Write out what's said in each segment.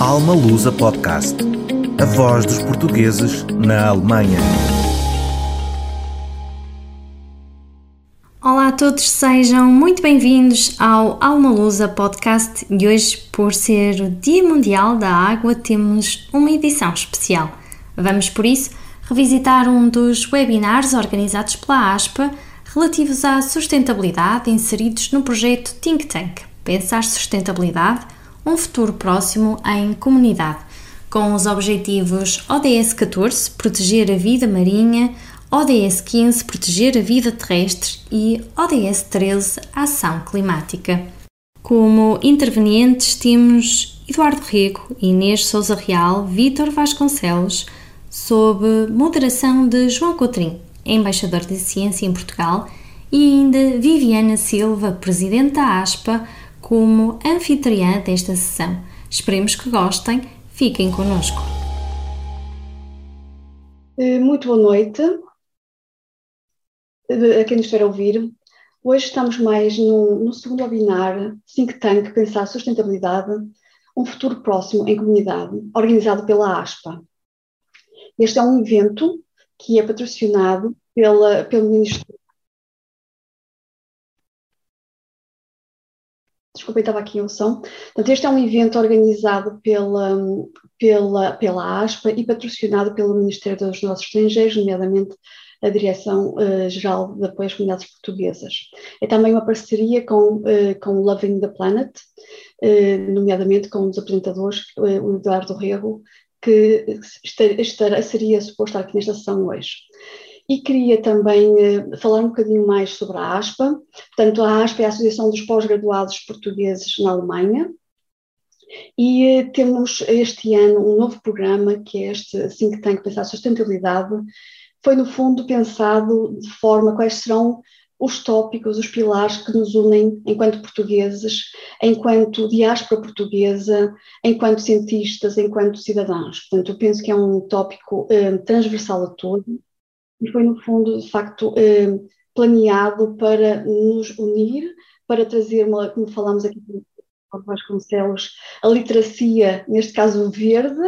Alma Lusa Podcast. A voz dos portugueses na Alemanha. Olá a todos, sejam muito bem-vindos ao Alma Lusa Podcast e hoje, por ser o Dia Mundial da Água, temos uma edição especial. Vamos, por isso, revisitar um dos webinars organizados pela ASPA relativos à sustentabilidade inseridos no projeto Think Tank Pensar Sustentabilidade, um futuro próximo em comunidade, com os objetivos ODS 14 Proteger a vida marinha, ODS 15 Proteger a vida terrestre e ODS 13 Ação climática. Como intervenientes temos Eduardo Rego, Inês Souza Real, Vítor Vasconcelos, sob moderação de João Cotrim, embaixador de ciência em Portugal, e ainda Viviana Silva, presidente da ASPA, como anfitriã desta sessão. Esperemos que gostem, fiquem connosco. Eh, muito boa noite eh, a quem nos estiver a ouvir. Hoje estamos mais no, no segundo webinar Think Tank Pensar Sustentabilidade, um futuro próximo em comunidade, organizado pela ASPA. Este é um evento que é patrocinado pela, pelo Ministério Desculpa, estava aqui o som. Portanto, este é um evento organizado pela, pela, pela ASPA e patrocinado pelo Ministério dos Negócios Estrangeiros, nomeadamente a Direção-Geral uh, de Apoio às Comunidades Portuguesas. É também uma parceria com, uh, com Loving the Planet, uh, nomeadamente com um dos apresentadores, o Eduardo Rego, que estar, estar, seria suposto estar aqui nesta sessão hoje e queria também uh, falar um bocadinho mais sobre a ASPA. Portanto, a ASPA é a Associação dos Pós-Graduados Portugueses na Alemanha. E uh, temos este ano um novo programa, que é este Think Tank Pensar Sustentabilidade. Foi, no fundo, pensado de forma quais serão os tópicos, os pilares que nos unem enquanto portugueses, enquanto diáspora portuguesa, enquanto cientistas, enquanto cidadãos. Portanto, eu penso que é um tópico eh, transversal a todos e foi, no fundo, de facto, eh, planeado para nos unir, para trazer, uma, como falamos aqui com Vasconcelos, a literacia, neste caso verde,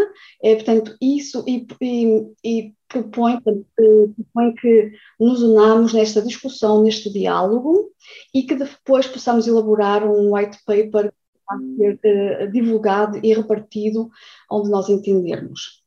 é, portanto, isso e, e, e propõe, eh, propõe que nos unamos nesta discussão, neste diálogo e que depois possamos elaborar um white paper a ser uh, divulgado e repartido onde nós entendermos.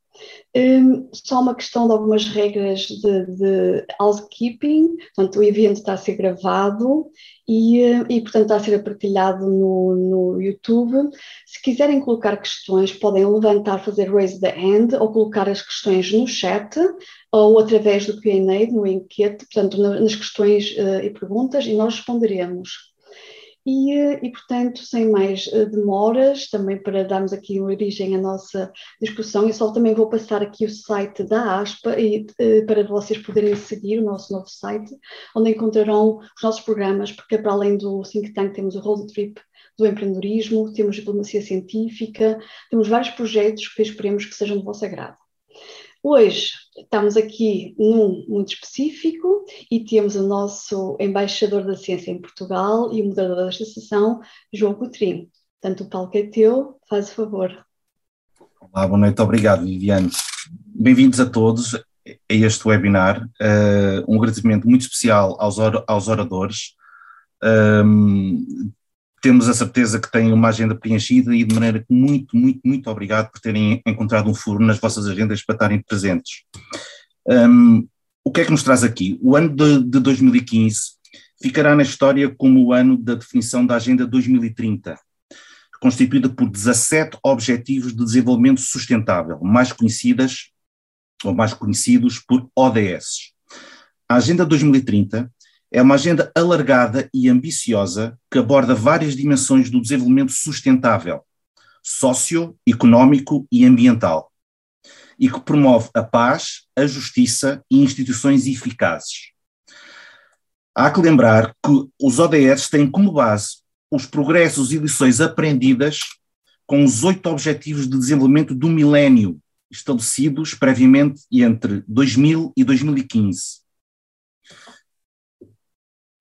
Um, só uma questão de algumas regras de, de housekeeping, portanto, o evento está a ser gravado e, e portanto, está a ser partilhado no, no YouTube. Se quiserem colocar questões, podem levantar, fazer raise the hand ou colocar as questões no chat ou através do Q&A, no enquete, portanto, nas questões uh, e perguntas, e nós responderemos. E, e, portanto, sem mais eh, demoras, também para darmos aqui origem à nossa discussão, eu só também vou passar aqui o site da ASPA e, eh, para vocês poderem seguir o nosso novo site, onde encontrarão os nossos programas, porque para além do Think Tank temos o Road Trip do empreendedorismo, temos diplomacia científica, temos vários projetos que esperemos que sejam do vosso agrado. Hoje estamos aqui num muito específico e temos o nosso embaixador da ciência em Portugal e o moderador desta sessão, João Coutrinho. Portanto, o palco é teu, faz o favor. Olá, boa noite, obrigado Viviane. Bem-vindos a todos a este webinar. Uh, um agradecimento muito especial aos, or aos oradores. Um, temos a certeza que têm uma agenda preenchida e de maneira que muito, muito, muito obrigado por terem encontrado um furo nas vossas agendas para estarem presentes. Um, o que é que nos traz aqui? O ano de, de 2015 ficará na história como o ano da definição da Agenda 2030, constituída por 17 Objetivos de Desenvolvimento Sustentável, mais conhecidas ou mais conhecidos por ODS. A Agenda 2030 é uma agenda alargada e ambiciosa que aborda várias dimensões do desenvolvimento sustentável, socioeconómico e ambiental, e que promove a paz, a justiça e instituições eficazes. Há que lembrar que os ODS têm como base os progressos e lições aprendidas com os oito Objetivos de Desenvolvimento do Milénio, estabelecidos previamente entre 2000 e 2015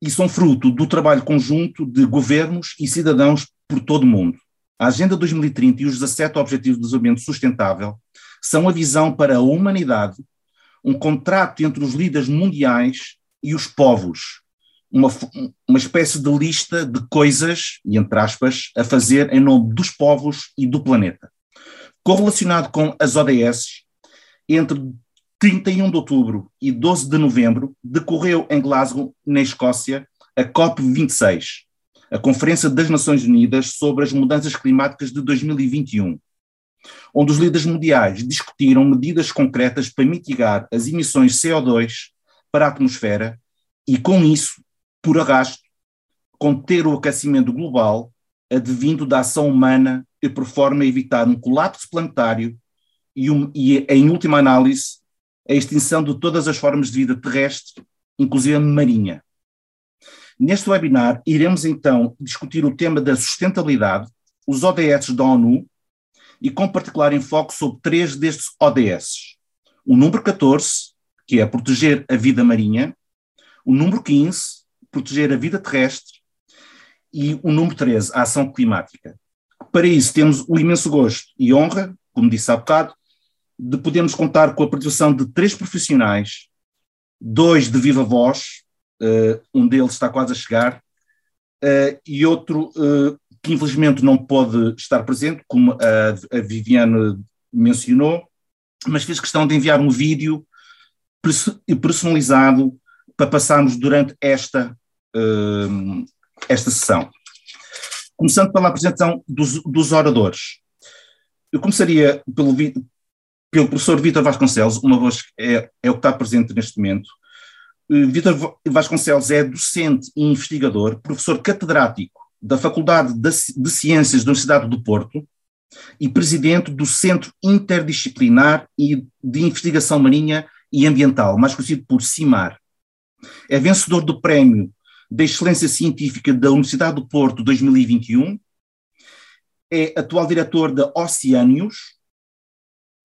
e são fruto do trabalho conjunto de governos e cidadãos por todo o mundo. a Agenda 2030 e os 17 Objetivos de Desenvolvimento Sustentável são a visão para a humanidade, um contrato entre os líderes mundiais e os povos, uma, uma espécie de lista de coisas, e entre aspas, a fazer em nome dos povos e do planeta. Correlacionado com as ODS, entre 31 de outubro e 12 de novembro, decorreu em Glasgow, na Escócia, a COP26, a Conferência das Nações Unidas sobre as Mudanças Climáticas de 2021, onde os líderes mundiais discutiram medidas concretas para mitigar as emissões de CO2 para a atmosfera e, com isso, por arrasto, conter o aquecimento global advindo da ação humana e por forma evitar um colapso planetário e, um, e, em última análise, a extinção de todas as formas de vida terrestre, inclusive marinha. Neste webinar, iremos então discutir o tema da sustentabilidade, os ODS da ONU e com particular enfoque sobre três destes ODS. O número 14, que é proteger a vida marinha, o número 15, proteger a vida terrestre, e o número 13, a ação climática. Para isso, temos o imenso gosto e honra, como disse há bocado, de podermos contar com a participação de três profissionais, dois de viva voz, uh, um deles está quase a chegar, uh, e outro uh, que infelizmente não pode estar presente, como a, a Viviane mencionou, mas fez questão de enviar um vídeo personalizado para passarmos durante esta, esta sessão. Começando pela apresentação dos, dos oradores. Eu começaria pelo, pelo professor Vítor Vasconcelos, uma voz é, é o que está presente neste momento. Eh, Vítor Vasconcelos é docente e investigador, professor catedrático da Faculdade de Ciências da Universidade do Porto e presidente do Centro Interdisciplinar de Investigação Marinha e Ambiental, mais conhecido por CIMAR. É vencedor do Prémio da Excelência Científica da Universidade do Porto 2021, é atual diretor da Oceanius,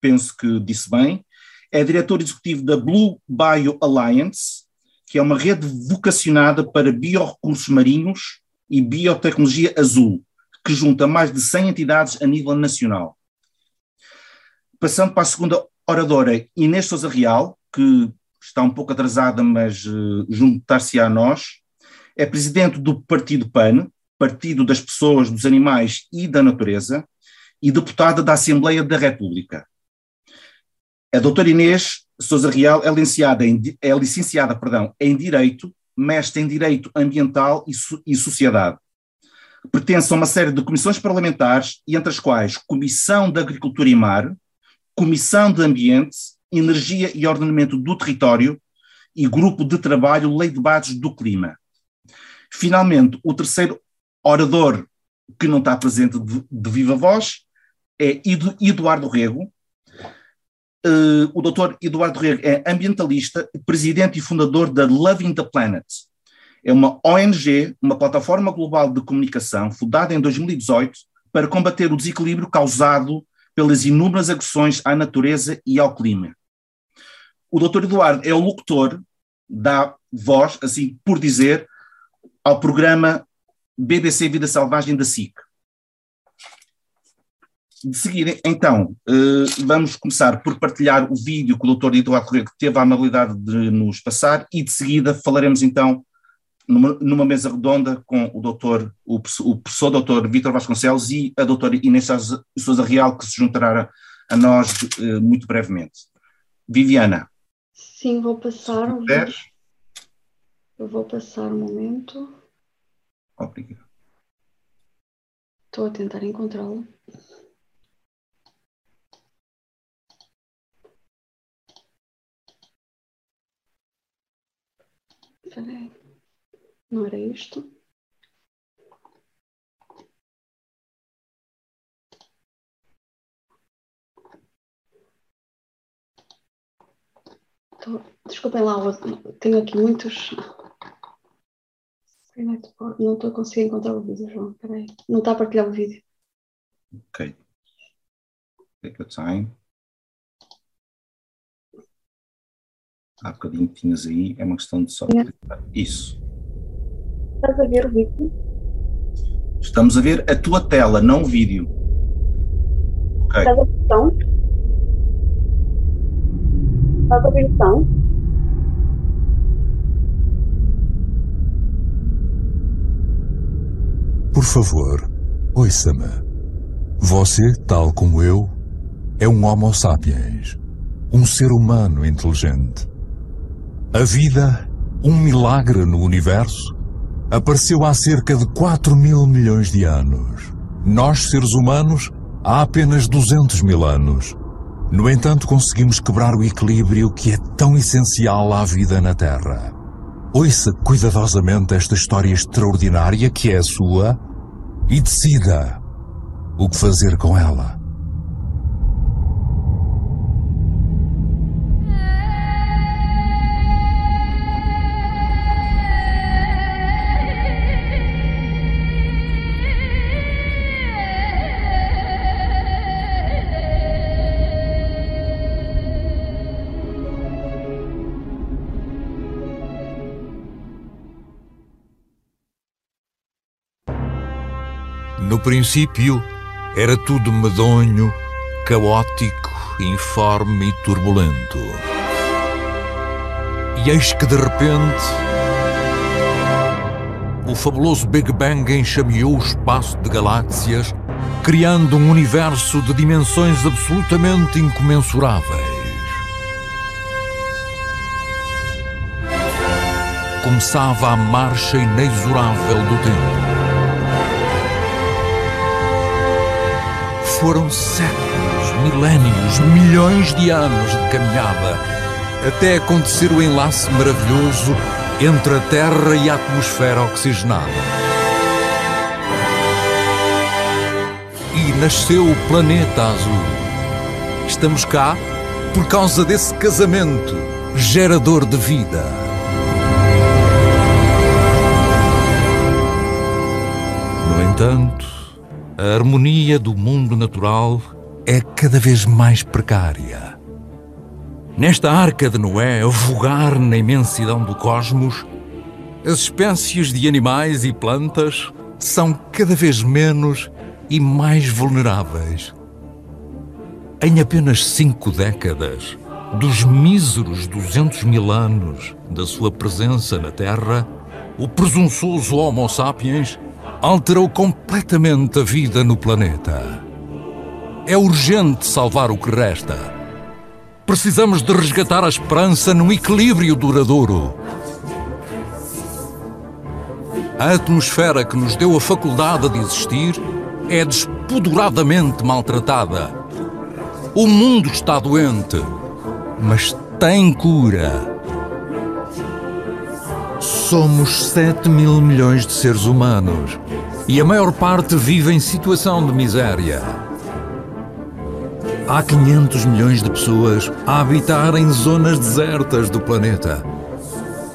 penso que disse bem, é diretor executivo da Blue Bio Alliance, que é uma rede vocacionada para biorrecursos marinhos e biotecnologia azul, que junta mais de 100 entidades a nível nacional. Passando para a segunda oradora, Inês Sousa Real, que está um pouco atrasada, mas uh, juntar-se a nós, é presidente do Partido PAN, Partido das Pessoas, dos Animais e da Natureza, e deputada da Assembleia da República. A doutora Inês Sousa Real é licenciada, em, é licenciada perdão, em Direito, mestre em Direito Ambiental e, e Sociedade. Pertence a uma série de comissões parlamentares, entre as quais Comissão de Agricultura e Mar, Comissão de Ambiente, Energia e Ordenamento do Território e Grupo de Trabalho Lei de Bases do Clima. Finalmente, o terceiro orador que não está presente de, de viva voz é Eduardo Rego, Uh, o Dr. Eduardo Rego é ambientalista, presidente e fundador da Loving the Planet. É uma ONG, uma plataforma global de comunicação, fundada em 2018 para combater o desequilíbrio causado pelas inúmeras agressões à natureza e ao clima. O Dr. Eduardo é o locutor, dá voz, assim por dizer, ao programa BBC Vida Selvagem da SIC. De seguir, então, eh, vamos começar por partilhar o vídeo que o Dr. Eduardo Correia teve a amabilidade de nos passar e de seguida falaremos então numa, numa mesa redonda com o doutor, o, o professor doutor Vítor Vasconcelos e a doutora Inês Sousa Real, que se juntará a nós eh, muito brevemente. Viviana. Sim, vou passar. Um Eu vou passar um momento. Obrigado. Estou a tentar encontrá-lo. Peraí. Não era isto? Tô... Desculpem lá, tenho aqui muitos. Não estou a conseguir encontrar o vídeo, João. Peraí. Não está a partilhar o vídeo. Ok. Take your time. Há bocadinho que tinhas aí, é uma questão de só. É. Isso. Estás a ver o vídeo? Estamos a ver a tua tela, não o vídeo. Ok. Estás a ver o som? Estás a ver o som? Por favor, ouça-me. Você, tal como eu, é um Homo sapiens, um ser humano inteligente. A vida, um milagre no universo, apareceu há cerca de 4 mil milhões de anos. Nós, seres humanos, há apenas 200 mil anos. No entanto, conseguimos quebrar o equilíbrio que é tão essencial à vida na Terra. Ouça cuidadosamente esta história extraordinária que é a sua e decida o que fazer com ela. No princípio, era tudo medonho, caótico, informe e turbulento. E eis que de repente o fabuloso Big Bang enxameou o espaço de galáxias, criando um universo de dimensões absolutamente incomensuráveis. Começava a marcha inexorável do tempo. Foram séculos, milénios, milhões de anos de caminhada até acontecer o enlace maravilhoso entre a Terra e a atmosfera oxigenada. E nasceu o planeta azul. Estamos cá por causa desse casamento gerador de vida. No entanto, a harmonia do mundo natural é cada vez mais precária. Nesta arca de Noé, a vogar na imensidão do cosmos, as espécies de animais e plantas são cada vez menos e mais vulneráveis. Em apenas cinco décadas, dos míseros 200 mil anos da sua presença na Terra, o presunçoso Homo sapiens alterou completamente a vida no planeta. É urgente salvar o que resta. Precisamos de resgatar a esperança num equilíbrio duradouro. A atmosfera que nos deu a faculdade de existir é despoduradamente maltratada. O mundo está doente, mas tem cura. Somos 7 mil milhões de seres humanos e a maior parte vive em situação de miséria. Há 500 milhões de pessoas a habitar em zonas desertas do planeta.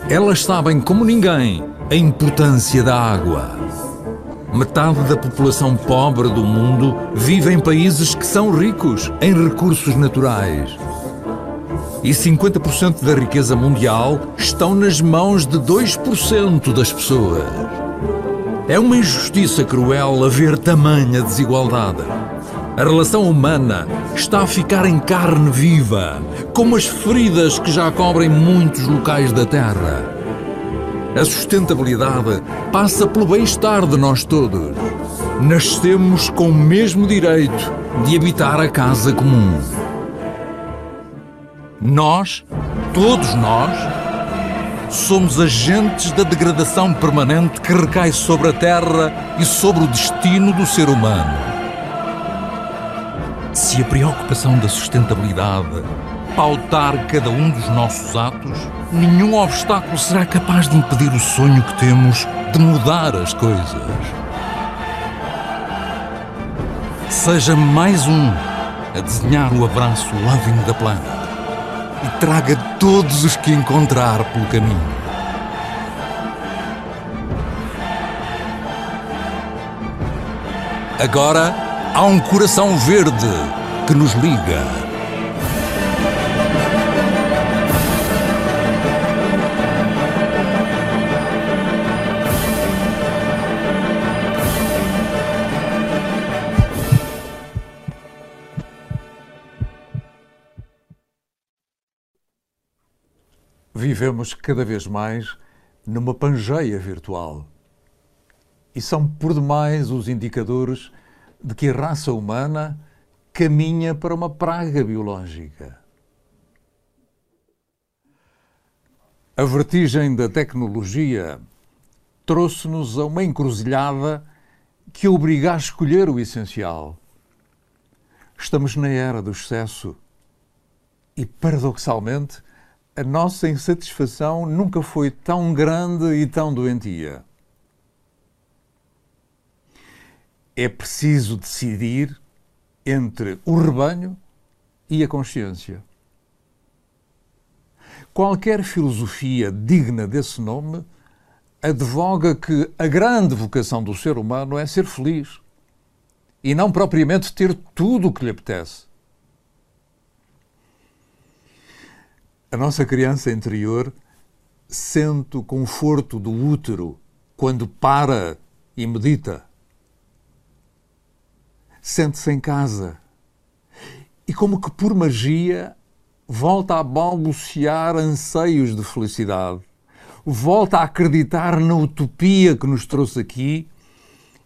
Elas sabem como ninguém a importância da água. Metade da população pobre do mundo vive em países que são ricos em recursos naturais. E 50% da riqueza mundial estão nas mãos de 2% das pessoas. É uma injustiça cruel haver tamanha desigualdade. A relação humana está a ficar em carne viva, como as feridas que já cobrem muitos locais da Terra. A sustentabilidade passa pelo bem-estar de nós todos. Nascemos com o mesmo direito de habitar a casa comum. Nós, todos nós, somos agentes da degradação permanente que recai sobre a Terra e sobre o destino do ser humano. Se a preocupação da sustentabilidade pautar cada um dos nossos atos, nenhum obstáculo será capaz de impedir o sonho que temos de mudar as coisas. Seja mais um a desenhar o abraço loving da planta e traga todos os que encontrar pelo caminho. Agora há um coração verde que nos liga. Vivemos cada vez mais numa pangeia virtual. E são por demais os indicadores de que a raça humana caminha para uma praga biológica. A vertigem da tecnologia trouxe-nos a uma encruzilhada que obriga a escolher o essencial. Estamos na era do excesso e, paradoxalmente, a nossa insatisfação nunca foi tão grande e tão doentia. É preciso decidir entre o rebanho e a consciência. Qualquer filosofia digna desse nome advoga que a grande vocação do ser humano é ser feliz e não propriamente ter tudo o que lhe apetece. A nossa criança interior sente o conforto do útero quando para e medita. Sente-se em casa e, como que por magia, volta a balbuciar anseios de felicidade, volta a acreditar na utopia que nos trouxe aqui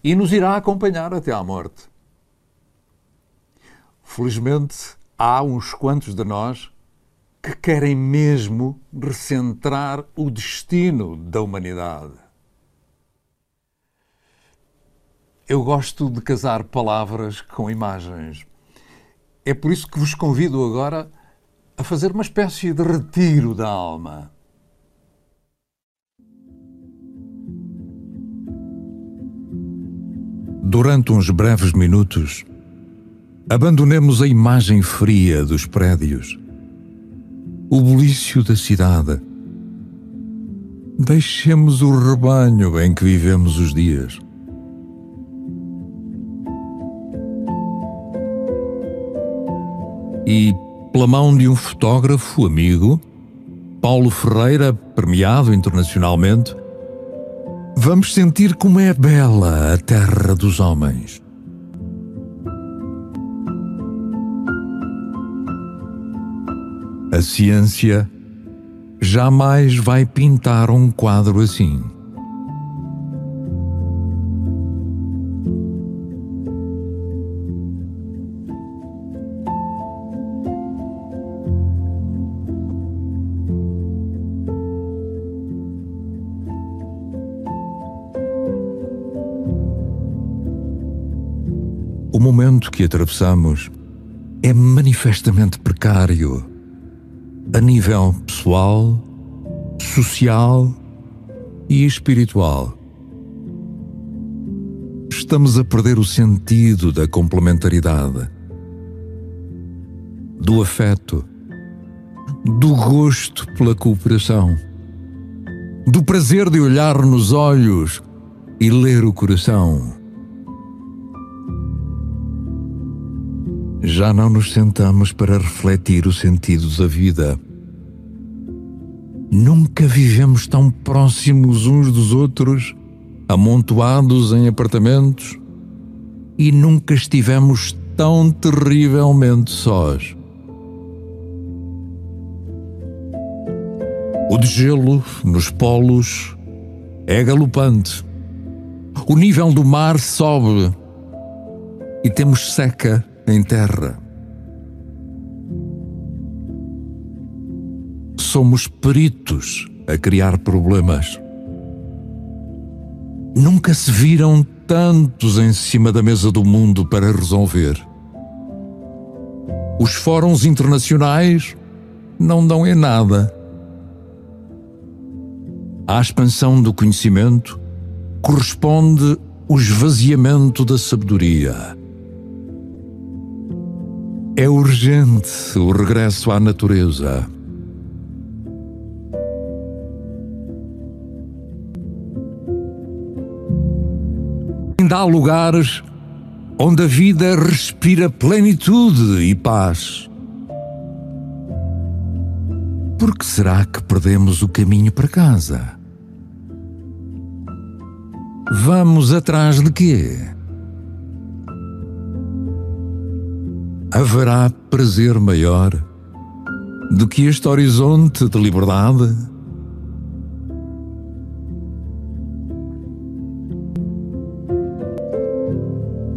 e nos irá acompanhar até à morte. Felizmente, há uns quantos de nós que querem mesmo recentrar o destino da humanidade. Eu gosto de casar palavras com imagens. É por isso que vos convido agora a fazer uma espécie de retiro da alma. Durante uns breves minutos, abandonemos a imagem fria dos prédios o bulício da cidade. Deixemos o rebanho em que vivemos os dias. E, pela mão de um fotógrafo amigo, Paulo Ferreira, premiado internacionalmente, vamos sentir como é bela a terra dos homens. A ciência jamais vai pintar um quadro assim. O momento que atravessamos é manifestamente precário a nível pessoal, social e espiritual. Estamos a perder o sentido da complementaridade, do afeto, do gosto pela cooperação, do prazer de olhar nos olhos e ler o coração. Já não nos sentamos para refletir o sentido da vida Nunca vivemos tão próximos uns dos outros, amontoados em apartamentos, e nunca estivemos tão terrivelmente sós. O degelo nos polos é galopante. O nível do mar sobe e temos seca em terra. somos peritos a criar problemas. Nunca se viram tantos em cima da mesa do mundo para resolver. Os fóruns internacionais não dão em nada. À expansão do conhecimento corresponde o esvaziamento da sabedoria. É urgente o regresso à natureza. ainda há lugares onde a vida respira plenitude e paz. Por que será que perdemos o caminho para casa? Vamos atrás de quê? Haverá prazer maior do que este horizonte de liberdade?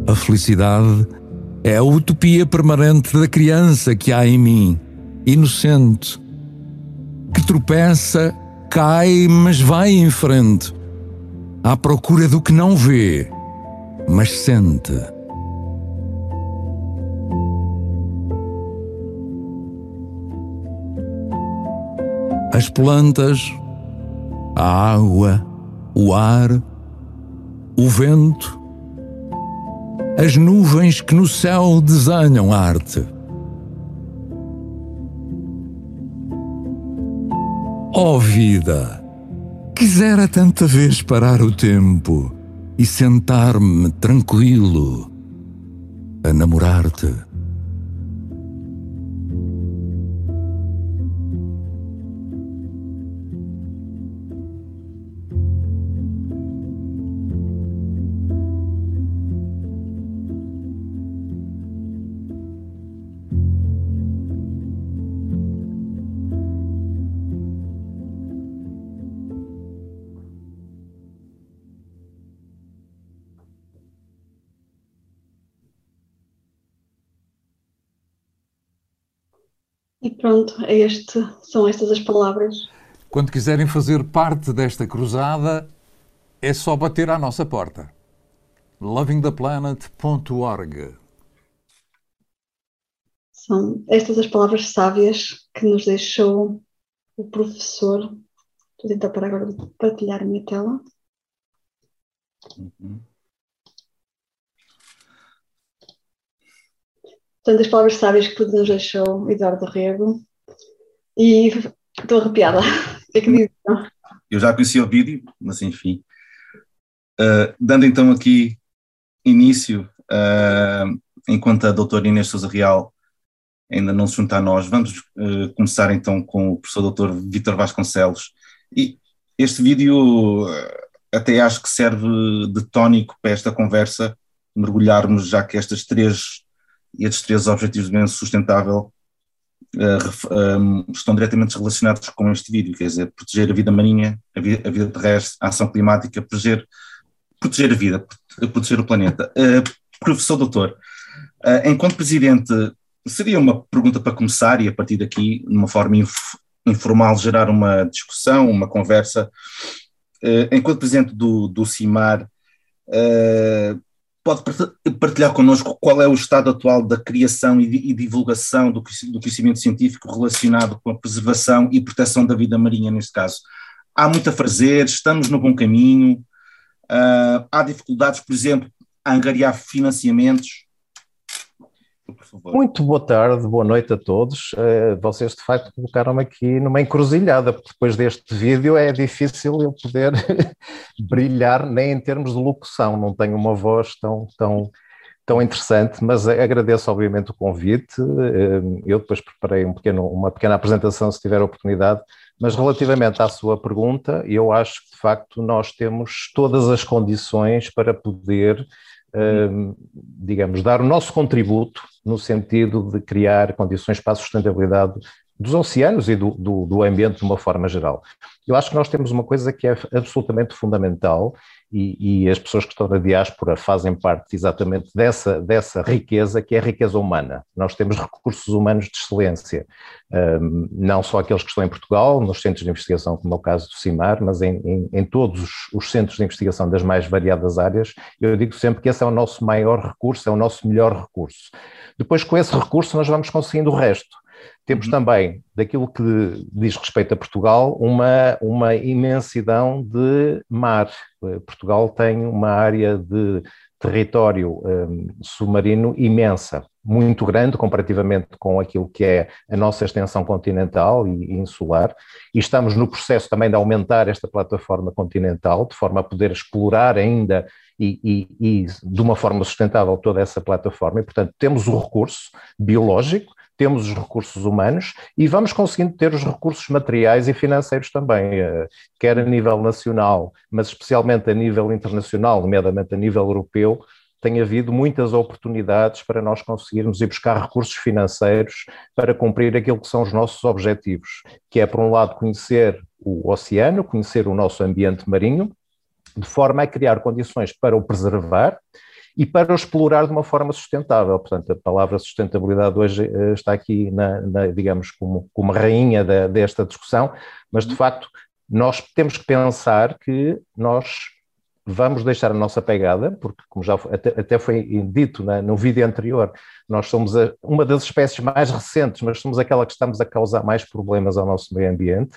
A felicidade é a utopia permanente da criança que há em mim, inocente, que tropeça, cai, mas vai em frente, à procura do que não vê, mas sente. As plantas, a água, o ar, o vento, as nuvens que no céu desenham arte. Ó oh vida, quisera tanta vez parar o tempo e sentar-me tranquilo a namorar-te. Pronto, é este, são estas as palavras. Quando quiserem fazer parte desta cruzada, é só bater à nossa porta. lovingtheplanet.org São estas as palavras sábias que nos deixou o professor. Estou a tentar parar agora partilhar a minha tela. Uhum. Portanto, as palavras sábias que nos deixou Eduardo Rego. E estou arrepiada. O que é que diz? Eu já conheci o vídeo, mas enfim. Uh, dando então aqui início, uh, enquanto a doutora Inês Souza Real ainda não se junta a nós, vamos uh, começar então com o professor doutor Vítor Vasconcelos. E este vídeo até acho que serve de tónico para esta conversa, mergulharmos já que estas três e estes três objetivos de desenvolvimento sustentável uh, um, estão diretamente relacionados com este vídeo, quer dizer, proteger a vida marinha, a vida, terrestre, a ação climática, proteger, proteger a vida, proteger o planeta. Uh, professor doutor, uh, enquanto presidente, seria uma pergunta para começar e a partir daqui, de uma forma inf informal, gerar uma discussão, uma conversa. enquanto presidente do, do CIMAR, pode partilhar connosco qual é o estado atual da criação e divulgação do conhecimento científico relacionado com a preservação e proteção da vida marinha, neste caso? Há muito a fazer, estamos no bom caminho, uh, há dificuldades, por exemplo, a angariar financiamentos, muito boa tarde, boa noite a todos. Uh, vocês de facto colocaram-me aqui numa encruzilhada, porque depois deste vídeo é difícil eu poder brilhar nem em termos de locução, não tenho uma voz tão, tão, tão interessante, mas agradeço obviamente o convite. Uh, eu depois preparei um pequeno, uma pequena apresentação se tiver oportunidade, mas relativamente à sua pergunta, eu acho que de facto nós temos todas as condições para poder digamos, dar o nosso contributo no sentido de criar condições para a sustentabilidade dos oceanos e do, do, do, ambiente de uma forma geral. Eu acho que nós temos uma coisa que é absolutamente fundamental e, e, as pessoas que estão na diáspora fazem parte exatamente dessa, dessa riqueza, que é a riqueza humana. Nós temos recursos humanos de excelência, não só aqueles que estão em Portugal, nos centros de investigação, como é o caso do CIMAR, mas em, em, em todos os, os centros de investigação das mais variadas áreas. Eu digo sempre que esse é o nosso maior recurso, é o nosso melhor recurso. Depois, com esse recurso, nós vamos conseguindo o resto. Temos uhum. também, daquilo que diz respeito a Portugal, uma, uma imensidão de mar. Eh, Portugal tem uma área de território um, submarino imensa, muito grande comparativamente com aquilo que é a nossa extensão continental e insular, e estamos no processo também de aumentar esta plataforma continental, de forma a poder explorar ainda e, e, e de uma forma sustentável toda essa plataforma, e portanto temos o recurso biológico, temos os recursos humanos e vamos conseguindo ter os recursos materiais e financeiros também, eh, quer a nível nacional, mas especialmente a nível internacional, nomeadamente a nível europeu, tem havido muitas oportunidades para nós conseguirmos ir buscar recursos financeiros para cumprir aquilo que são os nossos objetivos, que é, por um lado, conhecer o oceano, conhecer o nosso ambiente marinho, de forma a criar condições para o preservar e para o explorar de uma forma sustentável. Portanto, a palavra sustentabilidade hoje eh, está aqui, na, na, digamos, como, como rainha da, desta discussão, mas de facto nós temos que pensar que nós vamos deixar a nossa pegada, porque, como já até, até foi dito no vídeo anterior, nós somos a, uma das espécies mais recentes, mas somos aquela que estamos a causar mais problemas ao nosso meio ambiente.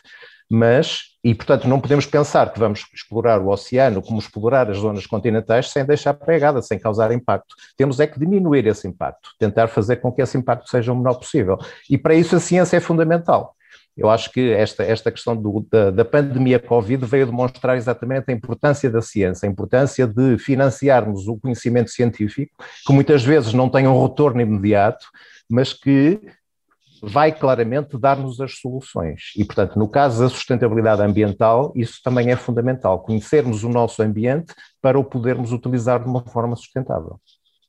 Mas, e portanto, não podemos pensar que vamos explorar o oceano como explorar as zonas continentais sem deixar pegada, sem causar impacto. Temos é que diminuir esse impacto, tentar fazer com que esse impacto seja o menor possível. E para isso a ciência é fundamental. Eu acho que esta, esta questão do, da, da, pandemia Covid veio demonstrar exatamente a importância da ciência, a importância de financiarmos o conhecimento científico, que muitas vezes não tem um retorno imediato, mas que vai claramente dar-nos as soluções. E, portanto, no caso da sustentabilidade ambiental, isso também é fundamental, conhecermos o nosso ambiente para o podermos utilizar de uma forma sustentável.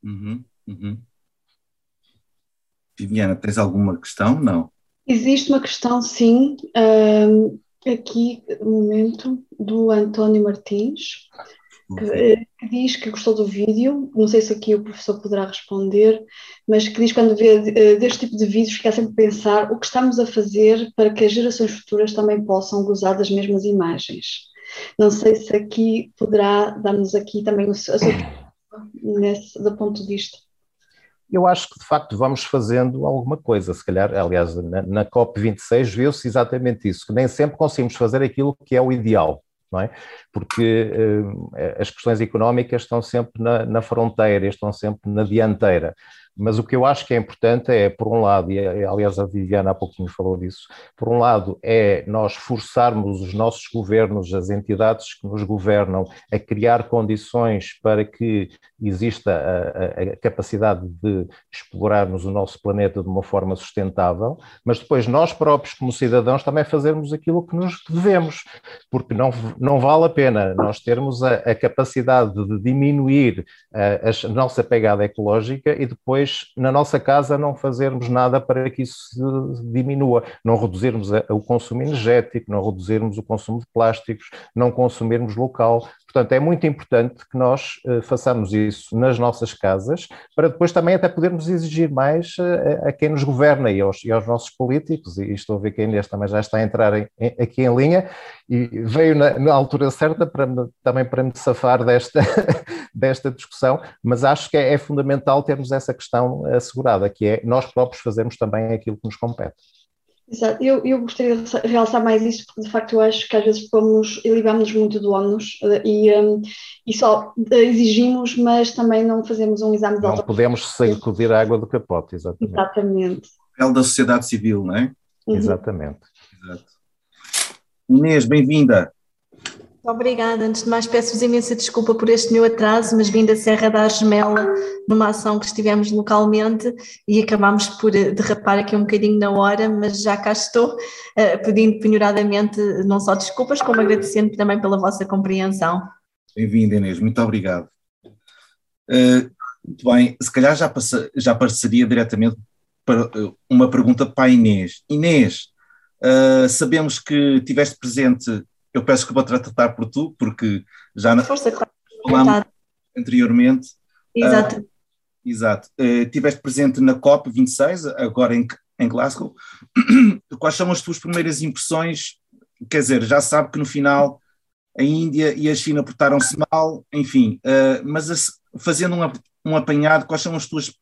Uhum, uhum. Viviana, tens alguma questão? Não. Existe uma questão, sim, um, aqui, no momento, do António Martins, que, eh, que, diz que gostou do vídeo, não sei se aqui o professor poderá responder, mas que diz que quando vê uh, deste tipo de vídeos fica sempre a pensar o que estamos a fazer para que as gerações futuras também possam gozar das mesmas imagens. Não sei se aqui poderá dar-nos aqui também a sua nesse, do ponto de vista. Eu acho que de facto vamos fazendo alguma coisa, se calhar, aliás, na, na COP26 viu-se exatamente isso, que nem sempre conseguimos fazer aquilo que é o ideal, não é? Porque eh, as questões económicas estão sempre na, na fronteira, estão sempre na dianteira. Mas o que eu acho que é importante é, por um lado, e aliás a Viviana há pouquinho falou disso, por um lado é nós forçarmos os nossos governos, as entidades que nos governam, a criar condições para que exista a, a, capacidade de explorarmos o nosso planeta de uma forma sustentável, mas depois nós próprios, como cidadãos, também fazermos aquilo que nos devemos, porque não, não vale a pena nós termos a, a capacidade de diminuir a, a nossa pegada ecológica e depois depois na nossa casa não fazermos nada para que isso diminua, não reduzirmos o consumo energético, não reduzirmos o consumo de plásticos, não consumirmos local. Portanto, é muito importante que nós uh, façamos isso nas nossas casas, para depois também até podermos exigir mais uh, a quem nos governa e aos, e aos, nossos políticos, e estou a ver que a Inês também já está a entrar em, em, aqui em linha, e veio na, na altura certa para me, também para me safar desta, desta discussão, mas acho que é, é fundamental termos essa questão assegurada, que é nós próprios fazermos também aquilo que nos compete. Exato, eu, eu gostaria de realçar mais isso, porque de facto eu acho que às vezes fomos, elevamos muito do ónus eh, e, um, e só eh, exigimos, mas também não fazemos um exame de Não podemos sacudir a água do capote, exatamente. Exatamente. É o da sociedade civil, não é? Uhum. Exatamente. Exato. Inês, bem-vinda. Obrigada. Antes de mais, peço-vos imensa desculpa por este meu atraso, mas vim da Serra da Argemela numa ação que estivemos localmente e acabámos por eh, derrapar aqui um bocadinho na hora, mas já cá estou, uh, pedindo penhoradamente não só desculpas, como agradecendo também pela vossa compreensão. Bem-vinda, Inês. Muito obrigado. Uh, muito bem, se calhar já, passa, já passaria diretamente para uma pergunta para a Inês. Inês, uh, sabemos que tiveste presente eu peço que vou tratar por tu, porque já na, Força, falámos anteriormente. Exato. Uh, exato. Uh, tiveste presente na COP26, agora em, em Glasgow. Quais são as tuas primeiras impressões? Quer dizer, já sabe que no final a Índia e a China portaram-se mal, enfim, uh, mas a, fazendo um, um apanhado, quais são as tuas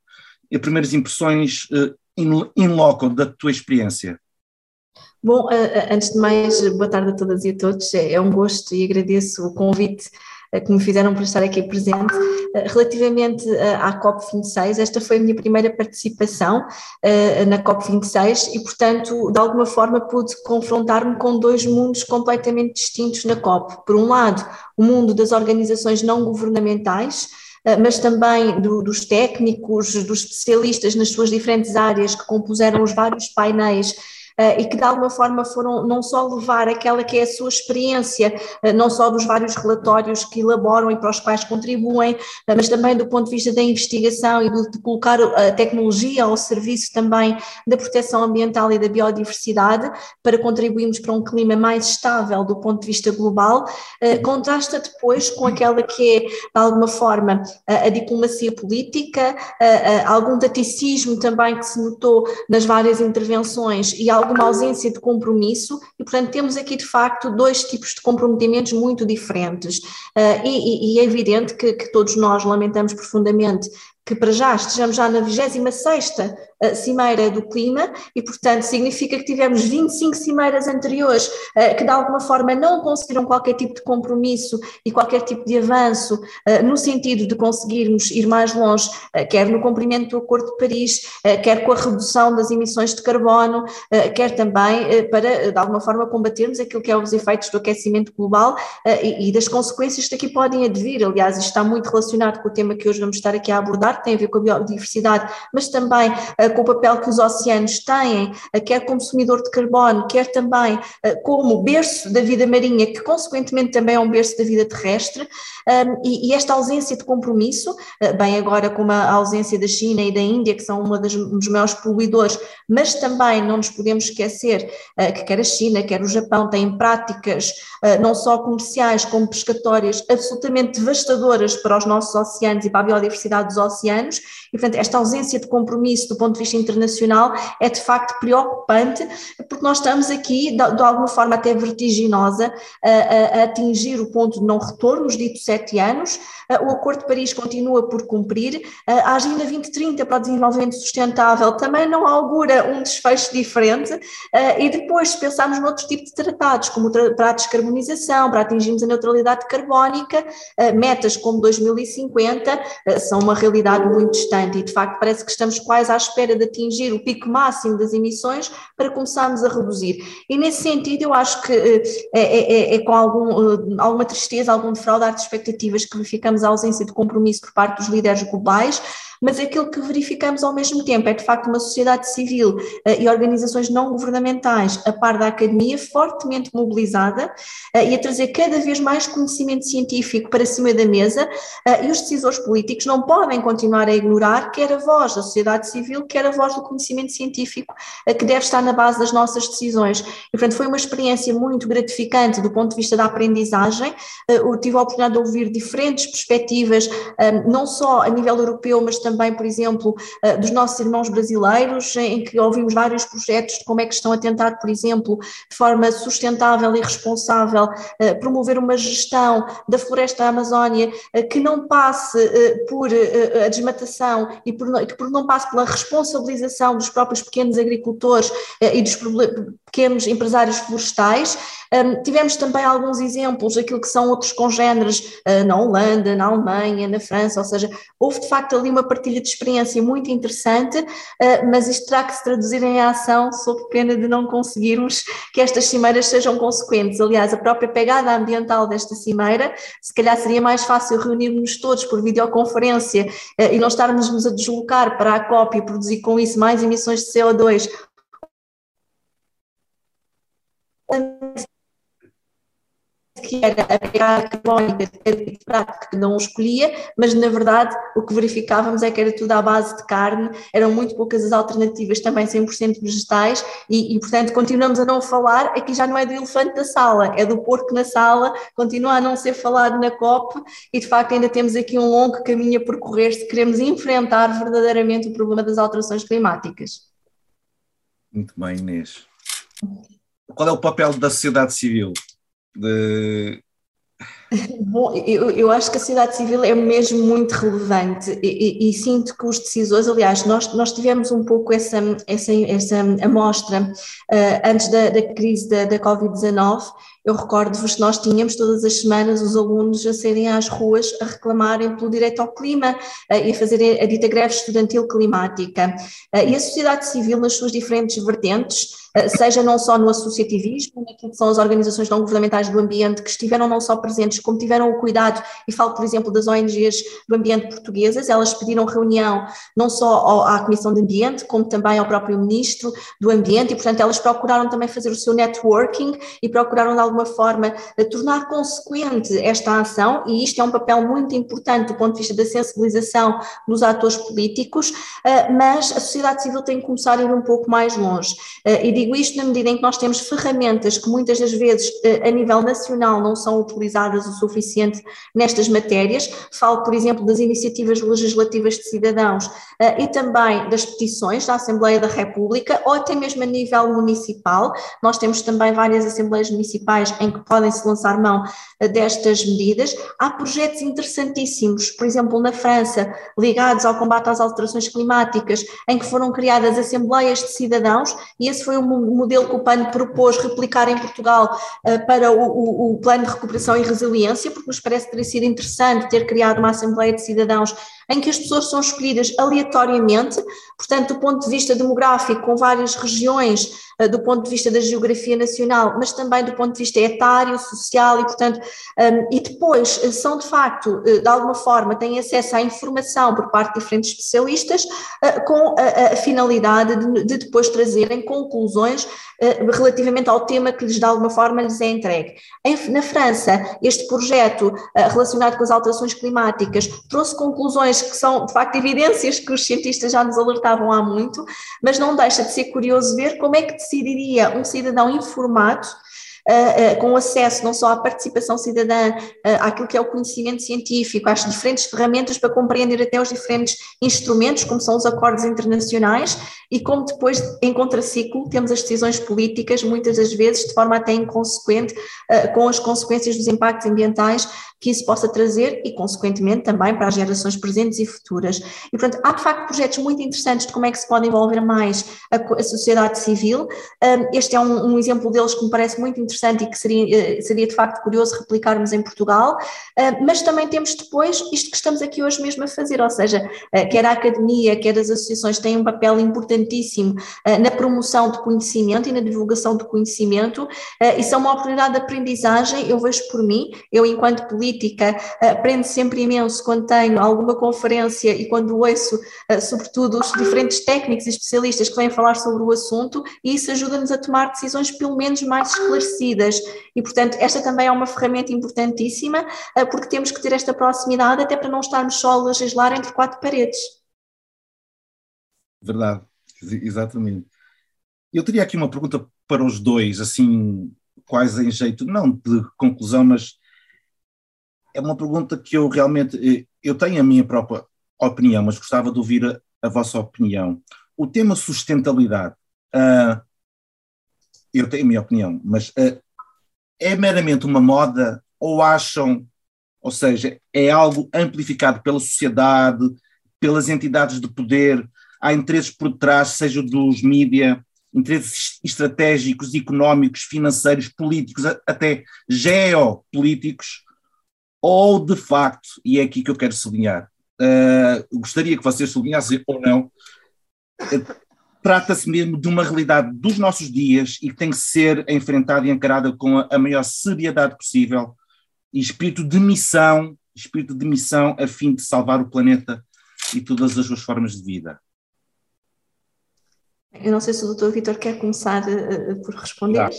primeiras impressões uh, in, in loco da tua experiência? Bom, antes de mais, boa tarde a todas e a todos. É, é um gosto e agradeço o convite que me fizeram por estar aqui presente. Relativamente à COP26, esta foi a minha primeira participação na COP26 e, portanto, de alguma forma pude confrontar-me com dois mundos completamente distintos na COP. Por um lado, o mundo das organizações não governamentais, mas também do, dos técnicos, dos especialistas nas suas diferentes áreas que compuseram os vários painéis e que de alguma forma foram não só levar aquela que é a sua experiência, não só dos vários relatórios que elaboram e para os quais contribuem, mas também do ponto de vista da investigação e de colocar a tecnologia ao serviço também da proteção ambiental e da biodiversidade para contribuirmos para um clima mais estável do ponto de vista global, contrasta depois com aquela que é, de alguma forma, a, diplomacia política, algum taticismo também que se notou nas várias intervenções e alguma ausência de compromisso, e portanto temos aqui de facto dois tipos de comprometimentos muito diferentes. Uh, e, e, é evidente que, que todos nós lamentamos profundamente que para já estejamos já na 26ª eh, Cimeira do Clima e, portanto, significa que tivemos 25 cimeiras anteriores eh, que, de alguma forma, não conseguiram qualquer tipo de compromisso e qualquer tipo de avanço eh, no sentido de conseguirmos ir mais longe, quer no cumprimento do Acordo de Paris, quer com a redução das emissões de carbono, quer também para, de alguma forma, combatermos aquilo que é os efeitos do aquecimento global e das consequências que daqui podem advir. Aliás, isto está muito relacionado com o tema que hoje vamos estar aqui a abordar, que tem a ver com a biodiversidade, mas também com o papel que os oceanos têm, uh, quer como consumidor de carbono, quer também uh, como berço da vida marinha, que consequentemente também é um berço da vida terrestre, um, e, esta ausência de compromisso, bem agora com a ausência da China e da Índia, que são uma um dos maiores poluidores, mas também não nos podemos esquecer que quer a China, quer o Japão têm práticas não só comerciais como pescatórias absolutamente devastadoras para os nossos oceanos e para a biodiversidade dos oceanos, anos, e portanto esta ausência de compromisso do ponto de vista internacional é de facto preocupante, porque nós estamos aqui, de, de alguma forma até vertiginosa, a, a, a, atingir o ponto de não retorno, os ditos sete anos, o Acordo de Paris continua por cumprir, a Agenda 2030 para o Desenvolvimento Sustentável também não augura um desfecho diferente, e depois se pensarmos noutros tipos de tratados, como para a descarbonização, para atingirmos a neutralidade carbónica, metas como 2050 são uma realidade muito distante. E, de facto, parece que estamos quase à espera de atingir o pico máximo das emissões para começarmos a reduzir. E, nesse sentido, eu acho que é, é, é, com algum, alguma tristeza, algum defraudar de expectativas que verificamos a ausência de compromisso por parte dos líderes globais mas aquilo que verificamos ao mesmo tempo é de facto uma sociedade civil uh, e organizações não governamentais, a par da academia, fortemente mobilizada uh, e a trazer cada vez mais conhecimento científico para cima da mesa uh, e os decisores políticos não podem continuar a ignorar quer a voz da sociedade civil, quer a voz do conhecimento científico que deve estar na base das nossas decisões. E, portanto, foi uma experiência muito gratificante do ponto de vista da aprendizagem. Eu tive a oportunidade de ouvir diferentes perspectivas, não só a nível europeu, mas também também, por exemplo, eh, dos nossos irmãos brasileiros, em que ouvimos vários projetos de como é que estão a tentar, por exemplo, de forma sustentável e responsável, eh, promover uma gestão da floresta Amazónia eh, que não passe por a desmatação e que por não passe pela responsabilização dos próprios pequenos agricultores e dos pequenos empresários florestais. Tivemos também alguns exemplos daquilo que são outros congêneres na Holanda, na Alemanha, na França, ou seja, houve de facto ali uma partilha de experiência muito interessante, uh, mas isto terá que se traduzir em ação sob pena de não conseguirmos que estas cimeiras sejam consequentes. Aliás, a própria pegada ambiental desta cimeira, se calhar seria mais fácil reunirmos todos por videoconferência uh, e não estarmos a deslocar para a COP e produzir com isso mais emissões de CO2 que era a pegada carbónica de prato que não o escolhia, mas na verdade o que verificávamos é que era tudo à base de carne, eram muito poucas as alternativas também 100% vegetais e, e, portanto continuamos a não falar, aqui já não é do elefante da sala, é do porco na sala, continua a não ser falado na COP e de facto ainda temos aqui um longo caminho a percorrer se queremos enfrentar verdadeiramente o problema das alterações climáticas. Muito bem, Inês. Qual é o papel da sociedade civil? De... Bom, eu, eu, acho que a sociedade civil é mesmo muito relevante e, e, e, sinto que os decisores, aliás, nós, nós tivemos um pouco essa, essa, essa amostra uh, antes da, da, crise da, da Covid-19. Eu recordo-vos que nós tínhamos todas as semanas os alunos a serem às ruas a reclamarem pelo direito ao clima uh, e a fazerem a dita greve estudantil climática. Uh, e a sociedade civil, nas suas diferentes vertentes, seja não só no associativismo, naquilo que são as organizações não governamentais do ambiente, que estiveram não só presentes, como tiveram o cuidado, e falo, por exemplo, das ONGs do ambiente portuguesas, elas pediram reunião não só à Comissão de Ambiente, como também ao próprio Ministro do Ambiente, e portanto elas procuraram também fazer o seu networking e procuraram de alguma forma tornar consequente esta ação, e isto é um papel muito importante do ponto de vista da sensibilização dos atores políticos, mas a sociedade civil tem que começar a ir um pouco mais longe. E digo isto na medida em que nós temos ferramentas que muitas das vezes a nível nacional não são utilizadas o suficiente nestas matérias. Falo, por exemplo, das iniciativas legislativas de cidadãos e também das petições da Assembleia da República ou até mesmo a nível municipal. Nós temos também várias assembleias municipais em que podem-se lançar mão destas medidas. Há projetos interessantíssimos, por exemplo, na França, ligados ao combate às alterações climáticas, em que foram criadas assembleias de cidadãos, e esse foi o modelo que o PAN propôs replicar em Portugal uh, para o, o, o, Plano de Recuperação e Resiliência, porque nos parece ter sido interessante ter criado uma Assembleia de Cidadãos em que as pessoas são escolhidas aleatoriamente, portanto, do ponto de vista demográfico, com várias regiões, eh, do ponto de vista da geografia nacional, mas também do ponto de vista etário, social e, portanto, um, e depois eh, são de facto, eh, de alguma forma, têm acesso à informação por parte de diferentes especialistas, uh, com a, a finalidade de, de, depois trazerem conclusões relativamente ao tema que lhes, de alguma forma, lhes é entregue. Em, na França, este projeto relacionado com as alterações climáticas trouxe conclusões que são de facto evidências que os cientistas já nos alertavam há muito, mas não deixa de ser curioso ver como é que decidiria um cidadão informado Uh, uh, com acesso não só à participação cidadã, uh, àquilo que é o conhecimento científico, às diferentes ferramentas para compreender até os diferentes instrumentos, como são os acordos internacionais, e como depois, em contraciclo, temos as decisões políticas, muitas das vezes de forma até inconsequente, com as consequências dos impactos ambientais que isso possa trazer e, consequentemente, também para as gerações presentes e futuras. E, portanto, há de facto projetos muito interessantes de como é que se pode envolver mais a, sociedade civil. Este é um, exemplo deles que me parece muito interessante e que seria, eh, seria de facto curioso replicarmos em Portugal, mas também temos depois isto que estamos aqui hoje mesmo a fazer, ou seja, uh, quer a academia, quer as associações têm um papel importantíssimo uh, na promoção de conhecimento e na divulgação do conhecimento, uh, isso é uma oportunidade de aprendizagem, eu vejo por mim, eu enquanto política política, aprendo sempre imenso quando tenho alguma conferência e quando ouço, eh, sobretudo, os diferentes técnicos e especialistas que vêm falar sobre o assunto, e isso ajuda-nos a tomar decisões pelo menos mais esclarecidas. E, portanto, esta também é uma ferramenta importantíssima, eh, porque temos que ter esta proximidade até para não estarmos só a legislar entre quatro paredes. Verdade, exatamente. Eu teria aqui uma pergunta para os dois, assim, quase em jeito, não de conclusão, mas é uma pergunta que eu realmente, eh, eu tenho a minha própria opinião, mas gostava de ouvir a, a vossa opinião. O tema sustentabilidade, uh, eu tenho a minha opinião, mas uh, é meramente uma moda ou acham, ou seja, é algo amplificado pela sociedade, pelas entidades de poder, há interesses por trás, seja dos mídia, interesses estratégicos, económicos, financeiros, políticos, até geopolíticos, ou de facto, e é aqui que eu quero sublinhar, uh, gostaria que vocês sublinhassem ou não, trata-se mesmo de uma realidade dos nossos dias e que tem que ser enfrentada e encarada com a, a maior seriedade possível e espírito de missão, espírito de missão a fim de salvar o planeta e todas as suas formas de vida. Eu não sei se o doutor Vitor quer começar uh, por responder.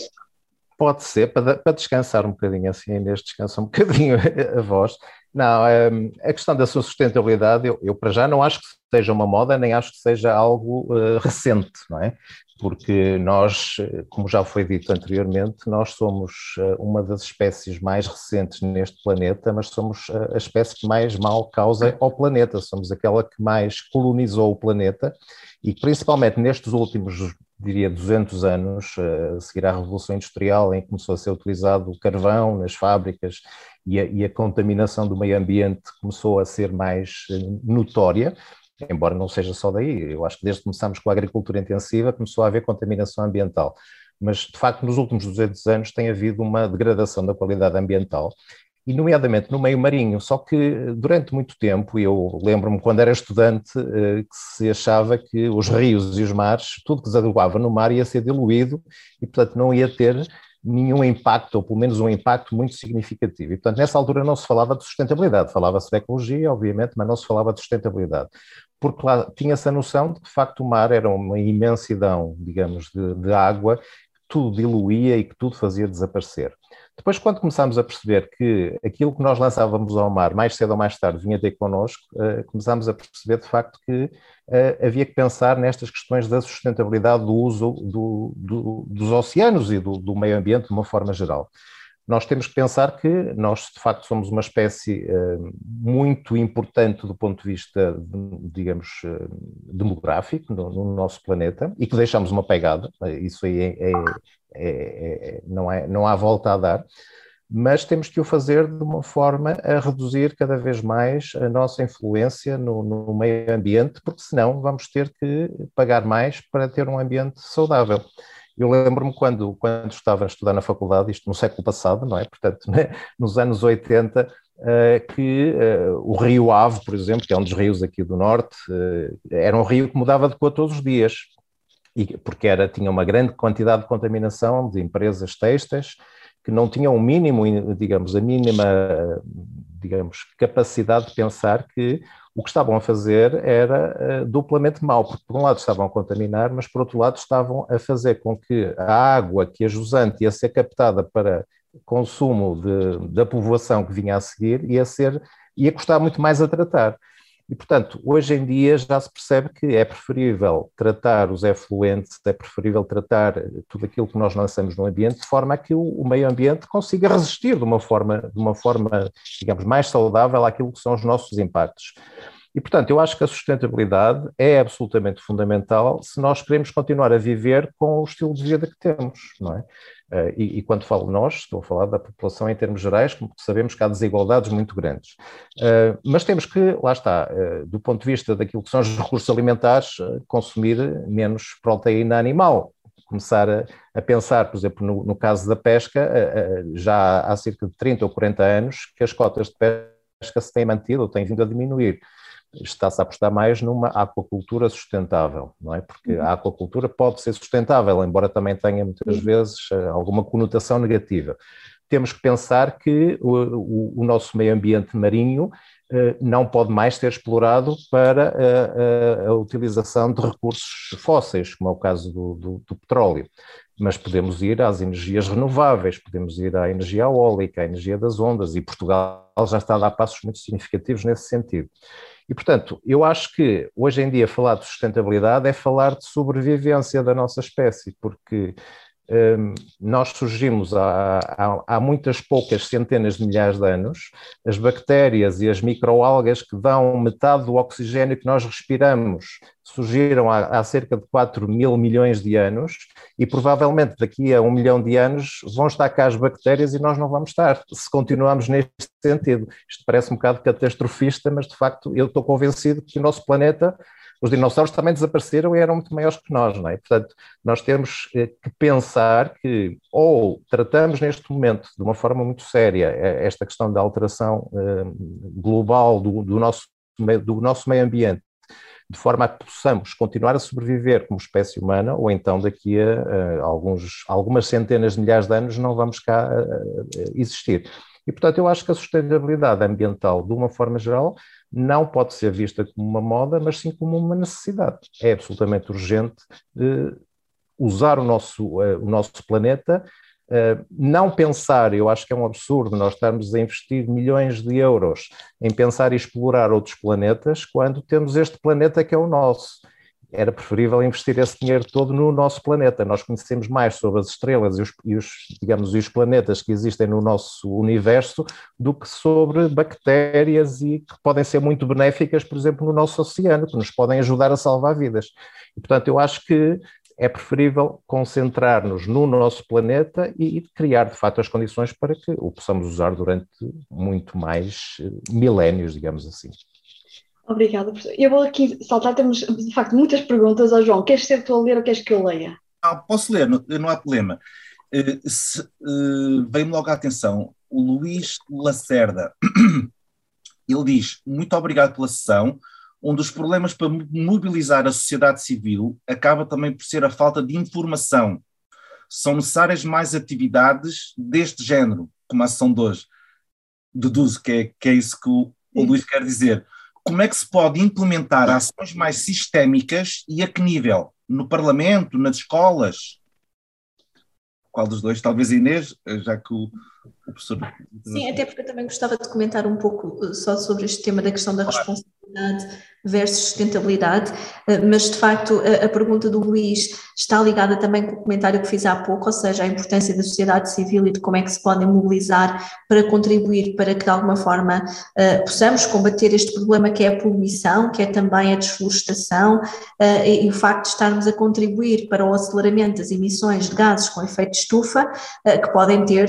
Pode ser, para, para descansar um bocadinho, assim, Inês descansa um bocadinho a voz. Não, um, a questão da sua sustentabilidade, eu, eu, para já não acho que seja uma moda, nem acho que seja algo uh, recente, não é? Porque nós, como já foi dito anteriormente, nós somos uh, uma das espécies mais recentes neste planeta, mas somos uh, a espécie que mais mal causa ao planeta, somos aquela que mais colonizou o planeta e principalmente nestes últimos diria, 200 anos, a seguir à Revolução Industrial, em que começou a ser utilizado o carvão nas fábricas e a, e a contaminação do meio ambiente começou a ser mais eh, notória, embora não seja só daí. Eu acho que desde que começamos com a agricultura intensiva começou a haver contaminação ambiental. Mas, de facto, nos últimos 200 anos tem havido uma degradação da qualidade ambiental e nomeadamente no meio marinho, só que durante muito tempo, eu lembro-me quando era estudante, que se achava que os rios e os mares, tudo que desaguava no mar ia ser diluído e, portanto, não ia ter nenhum impacto, ou pelo menos um impacto muito significativo. E, portanto, nessa altura não se falava de sustentabilidade, falava-se de ecologia, obviamente, mas não se falava de sustentabilidade. Porque lá tinha-se a noção de que, de facto, o mar era uma imensidão, digamos, de, de água, que tudo diluía e que tudo fazia desaparecer. Depois, quando começámos a perceber que aquilo que nós lançávamos ao mar, mais cedo ou mais tarde, vinha ter connosco, uh, começámos a perceber de facto que uh, havia que pensar nestas questões da sustentabilidade do uso do, do, dos oceanos e do, do, meio ambiente de uma forma geral. Nós temos que pensar que nós, de facto, somos uma espécie uh, muito importante do ponto de vista, digamos, demográfico no, no, nosso planeta e que deixamos uma pegada, isso aí é é, é, é, não, é, não há volta a dar, mas temos que o fazer de uma forma a reduzir cada vez mais a nossa influência no, no meio ambiente, porque senão vamos ter que pagar mais para ter um ambiente saudável. Eu lembro-me quando, quando estava a estudar na faculdade, isto no século passado, não é? Portanto, né? nos anos 80, uh, eh, que uh, o Rio Ave, por exemplo, que é um dos rios aqui do Norte, uh, era um rio que mudava de cor todos os dias e, porque era, tinha uma grande quantidade de contaminação de empresas textas que não tinham o mínimo, digamos, a mínima, digamos, capacidade de pensar que o que estavam a fazer era uh, duplamente mau, porque por um lado estavam a contaminar, mas por outro lado estavam a fazer com que a água que a jusante ia ser captada para consumo de, da povoação que vinha a seguir ia ser ia custar muito mais a tratar. E, portanto, hoje em dia já se percebe que é preferível tratar os efluentes, é preferível tratar tudo aquilo que nós lançamos no ambiente de forma a que o, o meio ambiente consiga resistir de uma forma, de uma forma, digamos, mais saudável àquilo que são os nossos impactos. E, portanto, eu acho que a sustentabilidade é absolutamente fundamental se nós queremos continuar a viver com o estilo de vida que temos, não é? Eh, e, e, quando falo nós, estou a falar da população em termos gerais, porque sabemos que há desigualdades muito grandes. Uh, mas temos que, lá está, uh, do ponto de vista daquilo que são os recursos alimentares, consumir menos proteína animal. Começar a, a pensar, por exemplo, no, no caso da pesca, já há cerca de 30 ou 40 anos que as cotas de pesca se têm mantido ou têm vindo a diminuir está-se a apostar mais numa aquacultura sustentável, não é? Porque a aquacultura pode ser sustentável, embora também tenha muitas vezes eh, alguma conotação negativa. Temos que pensar que o, o, o nosso meio ambiente marinho eh, não pode mais ser explorado para a, eh, a, a, utilização de recursos fósseis, como é o caso do, do, do, petróleo. Mas podemos ir às energias renováveis, podemos ir à energia eólica, à energia das ondas, e Portugal já está a dar passos muito significativos nesse sentido. E, portanto, eu acho que hoje em dia falar de sustentabilidade é falar de sobrevivência da nossa espécie, porque nós surgimos há, há, há, muitas poucas centenas de milhares de anos, as bactérias e as microalgas que dão metade do oxigênio que nós respiramos surgiram há, há, cerca de 4 mil milhões de anos e provavelmente daqui a um milhão de anos vão estar cá as bactérias e nós não vamos estar, se continuarmos neste sentido. Isto parece um bocado catastrofista, mas de facto eu estou convencido que o nosso planeta, os dinossauros também desapareceram e eram muito maiores que nós, não é? Portanto, nós temos eh, que pensar que ou tratamos neste momento de uma forma muito séria eh, esta questão da alteração eh, global do, do nosso do nosso meio ambiente de forma a que possamos continuar a sobreviver como espécie humana, ou então daqui a, alguns, algumas centenas de milhares de anos não vamos cá existir. E, portanto, eu acho que a sustentabilidade ambiental, de uma forma geral, não pode ser vista como uma moda, mas sim como uma necessidade. É absolutamente urgente usar o nosso, eh, o nosso planeta Uh, não pensar, eu acho que é um absurdo nós estarmos a investir milhões de euros em pensar e explorar outros planetas quando temos este planeta que é o nosso. Era preferível investir esse dinheiro todo no nosso planeta. Nós conhecemos mais sobre as estrelas e os, e os digamos, e os planetas que existem no nosso universo do que sobre bactérias e que podem ser muito benéficas, por exemplo, no nosso oceano, que nos podem ajudar a salvar vidas. E, portanto, eu acho que é preferível concentrar-nos no nosso planeta e, criar, de facto, as condições para que o possamos usar durante muito mais eh, milénios, digamos assim. Obrigada, professor. Eu vou aqui saltar, temos de facto muitas perguntas ao João. Queres ser tu a ler ou queres que eu leia? Ah, posso ler, não, não há problema. Uh, uh, Veio-me logo à atenção o Luís Lacerda. Ele diz: Muito obrigado pela sessão. Um dos problemas para mobilizar a sociedade civil acaba também por ser a falta de informação. São necessárias mais atividades deste género, como a ação de hoje. Deduzo que é, que é isso que o, o Luís quer dizer. Como é que se pode implementar ações mais sistémicas e a que nível? No Parlamento, nas escolas? Qual dos dois? Talvez Inês, já que o, o professor. Sim, até porque eu também gostava de comentar um pouco eh, só sobre este tema da questão da responsabilidade versus sustentabilidade, eh, mas de facto a, pergunta do Luís está ligada também com o comentário que fiz há pouco, ou seja, a importância da sociedade civil e de como é que se podem mobilizar para contribuir para que de alguma forma uh, possamos combater este problema que é a poluição, que é também a desflorestação uh, e, o facto de estarmos a contribuir para o aceleramento das emissões de gases com efeito de estufa, que podem ter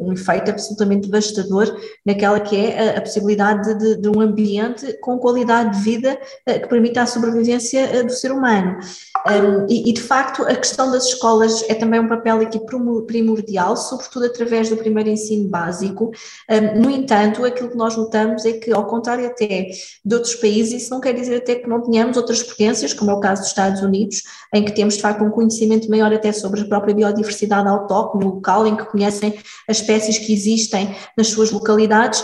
um efeito absolutamente devastador naquela que é a, a possibilidade de, de um ambiente com qualidade de vida vida eh, que permita a sobrevivência eh, do ser humano. e, de facto, a questão das escolas é também um papel aqui primordial, sobretudo através do primeiro ensino básico. no entanto, aquilo que nós notamos é que, ao contrário até de outros países, isso não quer dizer até que não tenhamos outras potências, como é o caso dos Estados Unidos, em que temos de facto um conhecimento maior até sobre a própria biodiversidade autóctone local, em que conhecem as espécies que existem nas suas localidades.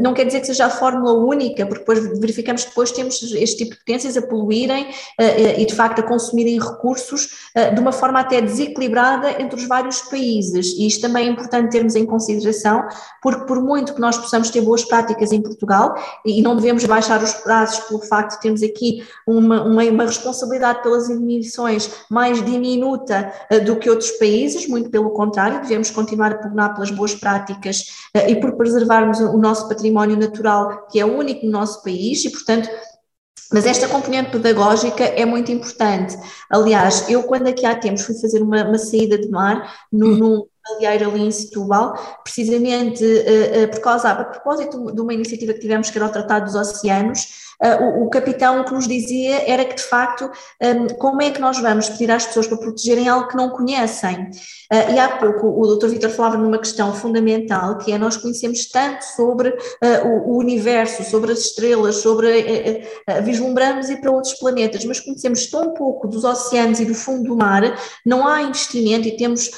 Não quer dizer que seja a fórmula única, porque depois verificamos que depois temos este tipo de potências a poluírem uh, e, de facto, a consumirem recursos uh, de uma forma até desequilibrada entre os vários países. E isto também é importante termos em consideração, porque, por muito que nós possamos ter boas práticas em Portugal, e não devemos baixar os prazos pelo facto de termos aqui uma, uma, uma responsabilidade pelas emissões mais diminuta do que outros países, muito pelo contrário, devemos continuar a pugnar pelas boas práticas e por preservarmos o nosso património natural, que é único no nosso país, e, portanto, mas esta componente pedagógica é muito importante. Aliás, eu quando aqui há tempos fui fazer uma, uma saída de mar no, hum. num balneário ali em Setúbal, precisamente uh, uh, por causa, a propósito de uma iniciativa que tivemos que era o Tratado dos Oceanos, o, o, capitão que nos dizia era que, de facto, um, como é que nós vamos pedir às pessoas para protegerem algo que não conhecem? Uh, e há pouco o Dr. Vitor falava numa questão fundamental, que é nós conhecemos tanto sobre o, universo, sobre as estrelas, sobre vislumbramos ir para outros planetas, mas conhecemos tão pouco dos oceanos e do fundo do mar, não há investimento e temos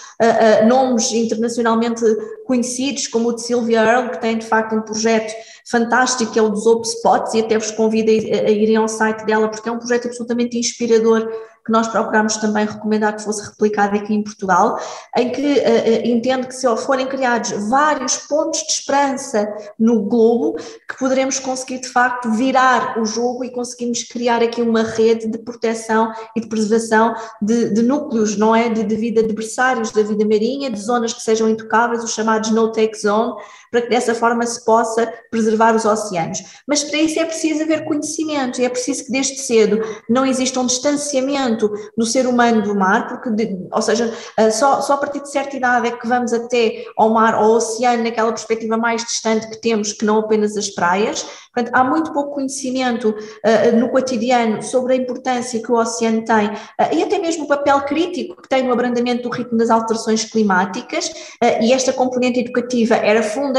nomes internacionalmente conhecidos, como o de Sylvia Earle, que tem de facto um projeto fantástico, que é o dos Open Spots, e até vos convido a, a irem ao site dela, porque é um projeto absolutamente inspirador que nós procurámos também recomendar que fosse replicado aqui em Portugal, em que uh, entendo que se forem criados vários pontos de esperança no globo, que poderemos conseguir de facto virar o jogo e conseguimos criar aqui uma rede de proteção e de preservação de, de núcleos, não é? De, de vida adversários da vida marinha, de zonas que sejam intocáveis, os chamados no-take zone, para que dessa forma se possa preservar os oceanos. Mas para isso é preciso haver conhecimento, é preciso que desde cedo não exista um distanciamento do ser humano do mar, porque, ou seja, eh, só, só a partir de certa idade é que vamos até ao mar, ao oceano, naquela perspectiva mais distante que temos, que não apenas as praias. Portanto, há muito pouco conhecimento uh, no cotidiano sobre a importância que o oceano tem uh, e até mesmo o papel crítico que tem no abrandamento do ritmo das alterações climáticas, uh, e esta componente educativa era fundamental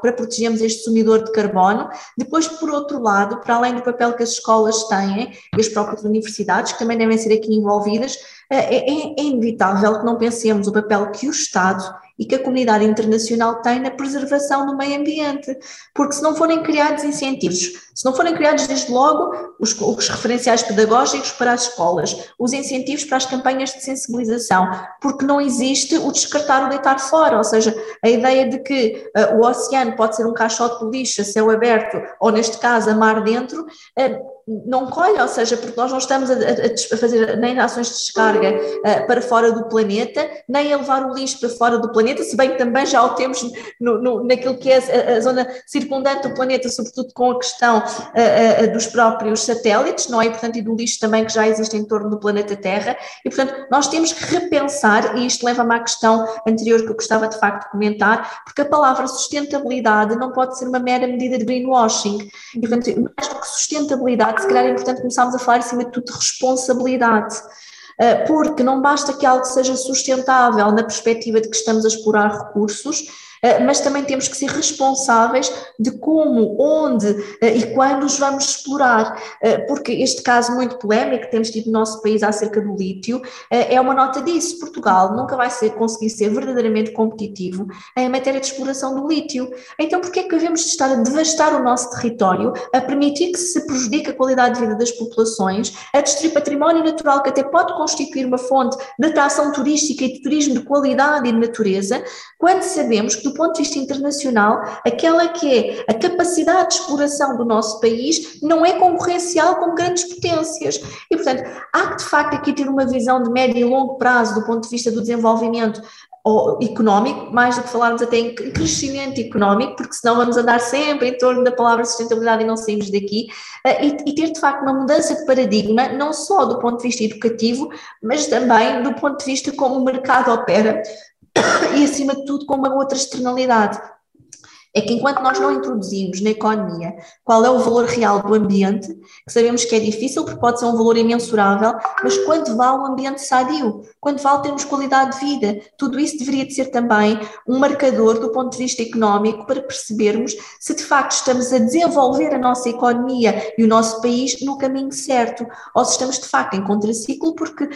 para protegermos este sumidor de carbono. Depois, por outro lado, para além do papel que as escolas têm e as próprias universidades, que também devem ser aqui envolvidas, é, é, é inevitável que não pensemos o papel que o Estado e que a comunidade internacional tem na preservação do meio ambiente, porque se não forem criados incentivos, se não forem criados desde logo os, os, referenciais pedagógicos para as escolas, os incentivos para as campanhas de sensibilização, porque não existe o descartar ou deitar fora, ou seja, a ideia de que uh, o oceano pode ser um caixote de lixo a céu aberto, ou neste caso a mar dentro, uh, não colhe, ou seja, porque nós não estamos a, a, a fazer nem ações de descarga uh, para fora do planeta, nem a levar o lixo para fora do planeta, se bem que também já o temos no, no, naquilo que é a, a, zona circundante do planeta, sobretudo com a questão uh, dos próprios satélites, não é? E, portanto, e do lixo também que já existe em torno do planeta Terra, e portanto nós temos que repensar, e isto leva-me à questão anterior que eu gostava de facto de comentar, porque a palavra sustentabilidade não pode ser uma mera medida de greenwashing, e portanto, mais do que sustentabilidade, se calhar é importante começarmos a falar, acima de tudo, de responsabilidade. Eh, porque não basta que algo seja sustentável na perspectiva de que estamos a explorar recursos, mas também temos que ser responsáveis de como, onde e quando os vamos explorar, porque este caso muito polémico que temos tido no nosso país acerca do lítio é uma nota disso. Portugal nunca vai ser, conseguir ser verdadeiramente competitivo em matéria de exploração do lítio. Então, por que é que devemos estar a devastar o nosso território, a permitir que se prejudique a qualidade de vida das populações, a destruir património natural que até pode constituir uma fonte de atração turística e de turismo de qualidade e de natureza, quando sabemos que, do ponto de vista internacional, aquela que é a capacidade de exploração do nosso país não é concorrencial com grandes potências. E, portanto, há que, de facto, aqui ter uma visão de médio e longo prazo do ponto de vista do desenvolvimento económico, mais do que falarmos até em crescimento económico, porque senão vamos andar sempre em torno da palavra sustentabilidade e não saímos daqui, eh, e, ter de facto uma mudança de paradigma, não só do ponto de vista educativo, mas também do ponto de vista como o mercado opera e, acima de tudo, com uma outra externalidade. É que enquanto nós não introduzimos na economia qual é o valor real do ambiente, que sabemos que é difícil porque pode ser um valor imensurável, mas quanto vale um ambiente sadio, quanto vale termos qualidade de vida, tudo isso deveria de ser também um marcador do ponto de vista económico para percebermos se de facto estamos a desenvolver a nossa economia e o nosso país no caminho certo, ou se estamos de facto em contraciclo, porque uh,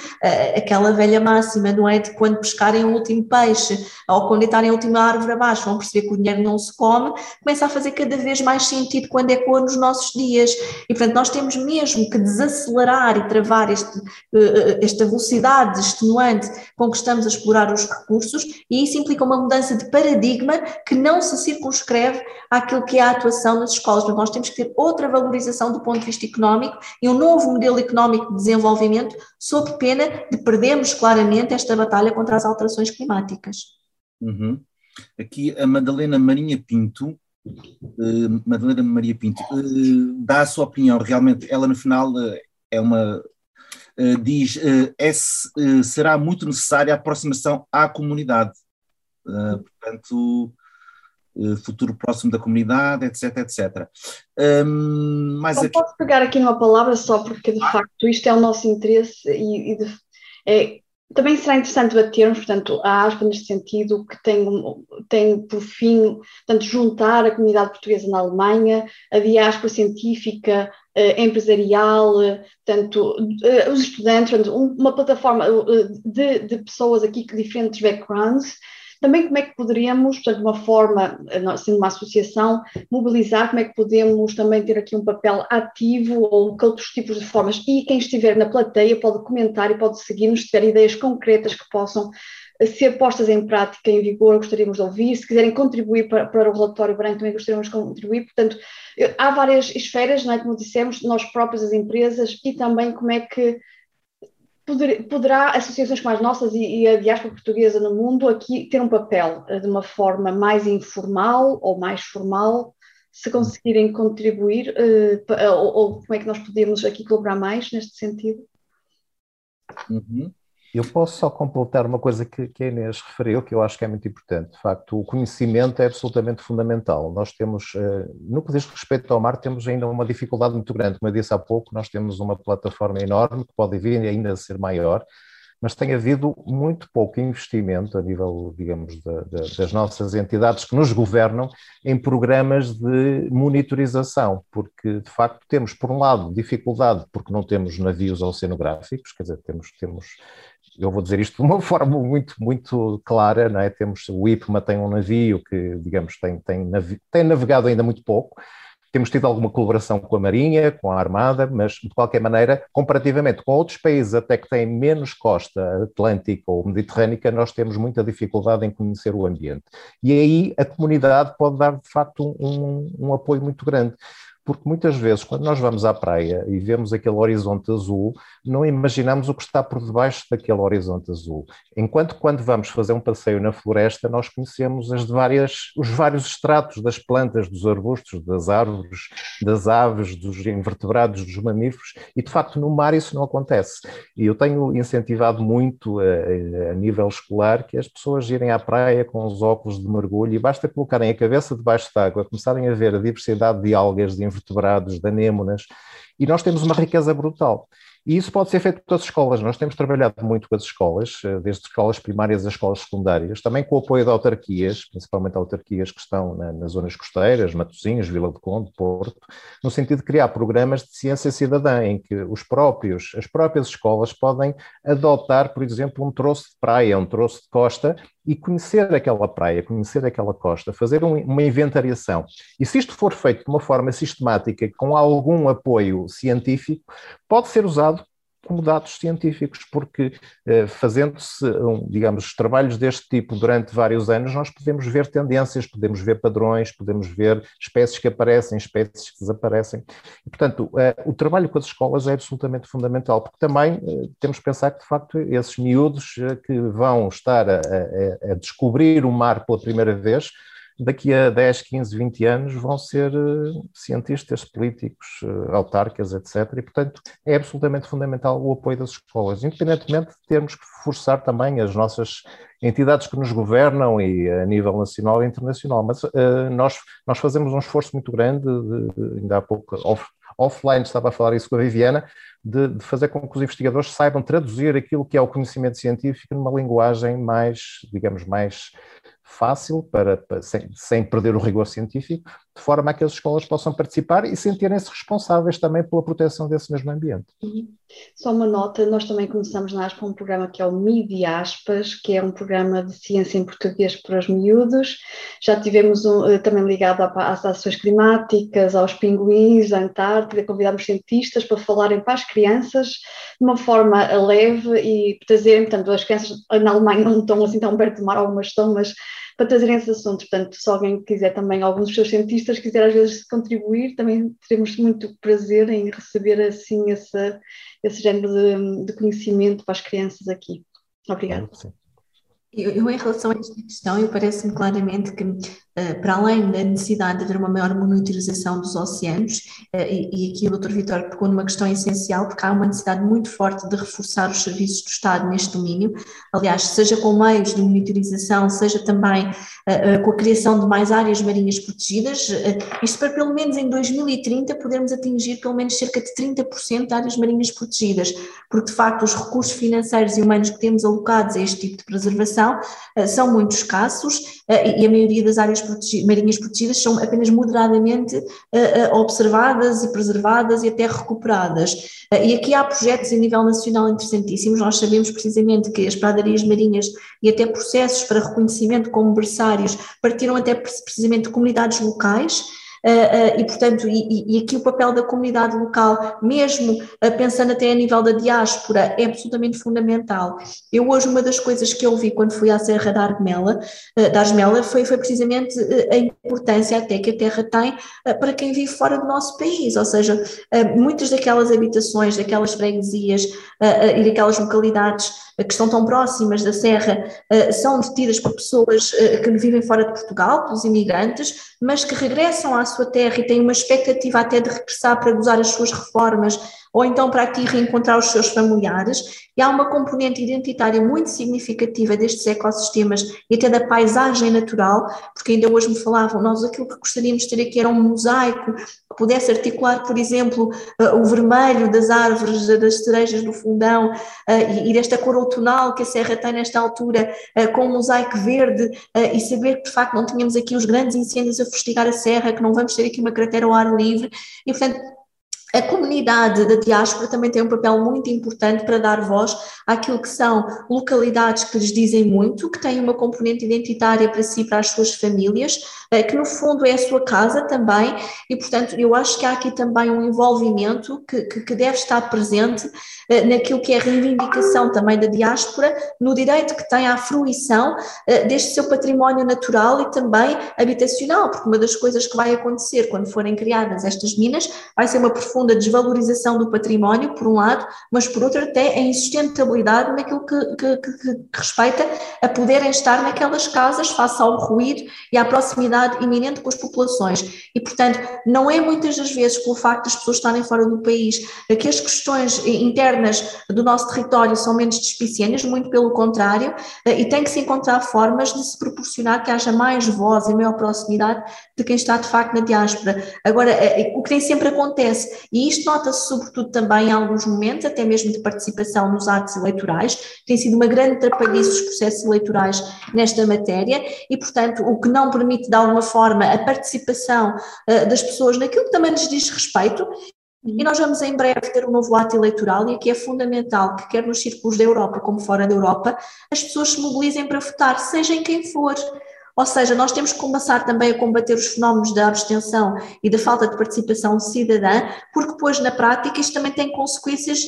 aquela velha máxima, não é, de quando pescarem o último peixe ou quando deitarem a última árvore abaixo, vão perceber que o dinheiro não se come, come, começa a fazer cada vez mais sentido quando é cor nos nossos dias. E, portanto, nós temos mesmo que desacelerar e travar este, eh, esta velocidade extenuante com que estamos a explorar os recursos, e isso implica uma mudança de paradigma que não se circunscreve àquilo que é a atuação nas escolas. Portanto, nós temos que ter outra valorização do ponto de vista económico e um novo modelo económico de desenvolvimento, sob pena de perdermos claramente esta batalha contra as alterações climáticas. Uhum. Aqui a Madalena Marinha Pinto, uh, Madalena Maria Pinto, uh, dá a sua opinião, realmente ela no final uh, é uma, diz, é, será muito necessária a aproximação à comunidade, portanto, futuro próximo da comunidade, etc, etc. Um, mas aqui... posso pegar aqui numa palavra só, porque de facto isto é o nosso interesse e, e de, é, também será interessante debatermos, portanto, a ASPA neste sentido, que tem, tem por fim, portanto, juntar a comunidade portuguesa na Alemanha, a diáspora científica, eh, empresarial, portanto, eh, os estudantes, portanto, uma plataforma eh, de, de pessoas aqui com diferentes backgrounds, também como é que poderíamos, de uma forma, sendo uma associação, mobilizar, como é que podemos também ter aqui um papel ativo ou que outros tipos de formas. E quem estiver na plateia pode comentar e pode seguir-nos se tiver ideias concretas que possam eh, ser postas em prática, em vigor, gostaríamos de ouvir. Se quiserem contribuir para, para o relatório branco, também gostaríamos de contribuir. Portanto, há várias esferas, não é? como dissemos, nós próprios, as empresas, e também como é que poder, poderá associações como as nossas e, e, a diáspora portuguesa no mundo aqui ter um papel eh, de uma forma mais informal ou mais formal, se conseguirem contribuir, uh, ou, ou, como é que nós podemos aqui colaborar mais neste sentido? Uhum. Eu posso só completar uma coisa que, que a Inês referiu, que eu acho que é muito importante. De facto, o conhecimento é absolutamente fundamental. Nós temos, eh, no que diz respeito ao mar, temos ainda uma dificuldade muito grande. Como eu disse há pouco, nós temos uma plataforma enorme que pode vir ainda a ser maior, mas tem havido muito pouco investimento a nível, digamos, das nossas entidades que nos governam em programas de monitorização, porque de facto temos, por um lado, dificuldade porque não temos navios oceanográficos, quer dizer, temos, temos eu vou dizer isto de uma forma muito, muito clara, não é? Temos, o IPMA tem um navio que, digamos, tem, tem, tem navegado ainda muito pouco, temos tido alguma colaboração com a Marinha, com a Armada, mas de qualquer maneira, comparativamente com outros países até que têm menos costa atlântica ou mediterrânica, nós temos muita dificuldade em conhecer o ambiente. E aí a comunidade pode dar de facto um, um apoio muito grande porque muitas vezes, quando nós vamos à praia e vemos aquele horizonte azul, não imaginamos o que está por debaixo daquele horizonte azul. Enquanto quando vamos fazer um passeio na floresta, nós conhecemos as várias, os vários estratos das plantas, dos arbustos, das árvores, das aves, dos invertebrados, dos mamíferos, e de facto no mar isso não acontece. E eu tenho incentivado muito a, a nível escolar que as pessoas irem à praia com os óculos de mergulho e basta colocarem a cabeça debaixo d'água, começarem a ver a diversidade de algas, de invertebrados, de anêmonas, e nós temos uma riqueza brutal. E isso pode ser feito com as escolas. Nós temos trabalhado muito com as escolas, eh, desde escolas primárias às escolas secundárias, também com o apoio de autarquias, principalmente autarquias que estão na, nas zonas costeiras, Matosinhos, Vila de Conde, Porto, no sentido de criar programas de ciência cidadã, em que os próprios, as próprias escolas podem adotar, por exemplo, um troço de praia, um troço de costa, e conhecer aquela praia, conhecer aquela costa, fazer um, uma inventariação. E se isto for feito de uma forma sistemática, com algum apoio científico, pode ser usado como dados científicos, porque eh, fazendo-se, digamos, trabalhos deste tipo durante vários anos, nós podemos ver tendências, podemos ver padrões, podemos ver espécies que aparecem, espécies que desaparecem. E, portanto, eh, o trabalho com as escolas é absolutamente fundamental, porque também eh, temos que pensar que, de facto, esses miúdos que vão estar a, a, a descobrir o mar pela primeira vez, daqui a 10, 15, 20 anos vão ser uh, cientistas, políticos, uh, autarcas, etc. E, portanto, é absolutamente fundamental o apoio das escolas, independentemente de termos que forçar também as nossas entidades que nos governam e a nível nacional e internacional. Mas uh, nós, nós fazemos um esforço muito grande, de, de, ainda há pouco, off, offline estava a falar isso com a Viviana, de, de, fazer com que os investigadores saibam traduzir aquilo que é o conhecimento científico numa linguagem mais, digamos, mais fácil, para, para sem, sem, perder o rigor científico, de forma a que as escolas possam participar e sentirem-se responsáveis também pela proteção desse mesmo ambiente. Só uma nota, nós também começamos na ASPA um programa que é o MIDI Aspas, que é um programa de ciência em português para os miúdos. Já tivemos um, eh, também ligado às ações climáticas, aos pinguins, à Antártida, convidámos cientistas para falarem para as crianças de uma forma leve e trazerem, portanto, as crianças na Alemanha não estão assim tão perto do mar, algumas estão, mas para trazerem esse assunto. Portanto, se alguém quiser também, alguns dos seus cientistas quiser às vezes contribuir, também teremos muito prazer em receber assim esse, esse género de, de conhecimento para as crianças aqui. Obrigada. Eu, eu, em relação a esta questão, eu parece-me claramente que para além da necessidade de haver uma maior monitorização dos oceanos, eh, e, aqui o Dr. Vitor tocou numa questão essencial, porque há uma necessidade muito forte de reforçar os serviços do Estado neste domínio, aliás, seja com meios de monitorização, seja também eh, com a criação de mais áreas marinhas protegidas, isto para pelo menos em 2030 podermos atingir pelo menos cerca de 30% de áreas marinhas protegidas, porque de facto os recursos financeiros e humanos que temos alocados a este tipo de preservação são muito escassos e a maioria das áreas marinhas protegidas são apenas moderadamente uh, observadas e preservadas e até recuperadas. Uh, e aqui há projetos a nível nacional interessantíssimos, nós sabemos precisamente que as pradarias marinhas e até processos para reconhecimento como berçários partiram até precisamente de comunidades locais, e, portanto, e, e, aqui o papel da comunidade local, mesmo uh, pensando até a nível da diáspora, é absolutamente fundamental. Eu hoje, uma das coisas que eu vi quando fui à Serra da Armela, da Armela foi, foi precisamente a importância até que a terra tem para quem vive fora do nosso país, ou seja, muitas daquelas habitações, daquelas freguesias e daquelas localidades que estão tão próximas da Serra são detidas por pessoas que vivem fora de Portugal, pelos imigrantes, mas que regressam à sua terra e têm uma expectativa até de regressar para gozar as suas reformas ou então para aqui reencontrar os seus familiares. E há uma componente identitária muito significativa destes ecossistemas e até da paisagem natural, porque ainda hoje me falavam, nós aquilo que gostaríamos de ter aqui era um mosaico que pudesse articular, por exemplo, eh, o vermelho das árvores, das cerejas do fundão eh, e desta cor outonal que a serra tem nesta altura, eh, com um mosaico verde e saber que de facto não tínhamos aqui os grandes incêndios a fustigar a serra, que não vamos ter aqui uma cratera ao ar livre, e portanto a comunidade da diáspora também tem um papel muito importante para dar voz àquilo que são localidades que lhes dizem muito, que têm uma componente identitária para si para as suas famílias, eh, que no fundo é a sua casa também, e portanto eu acho que há aqui também um envolvimento que, que, que deve estar presente naquilo que é a reivindicação também da diáspora, no direito que tem à fruição eh, deste seu património natural e também habitacional, porque uma das coisas que vai acontecer quando forem criadas estas minas vai ser uma profunda profunda desvalorização do património, por um lado, mas por outro até a insustentabilidade naquilo que, que, que, que respeita a poderem estar naquelas casas face ao ruído e à proximidade iminente com as populações. E, portanto, não é muitas das vezes pelo facto das pessoas estarem fora do país que as questões internas do nosso território são menos despicianas, muito pelo contrário, e tem que se encontrar formas de se proporcionar que haja mais voz e maior proximidade de quem está de facto na diáspora. Agora, eh, o que nem sempre acontece, E isto nota-se sobretudo também em alguns momentos, até mesmo de participação nos atos eleitorais, tem sido uma grande trapalhice os processos eleitorais nesta matéria e, portanto, o que não permite de alguma forma a participação das pessoas naquilo que também lhes diz respeito e nós vamos em breve ter um novo ato eleitoral e aqui é fundamental que, quer nos círculos da Europa como fora da Europa, as pessoas se mobilizem para votar, seja em quem for. Ou seja, nós temos que começar também a combater os fenómenos da abstenção e da falta de participação cidadã, porque depois na prática isto também tem consequências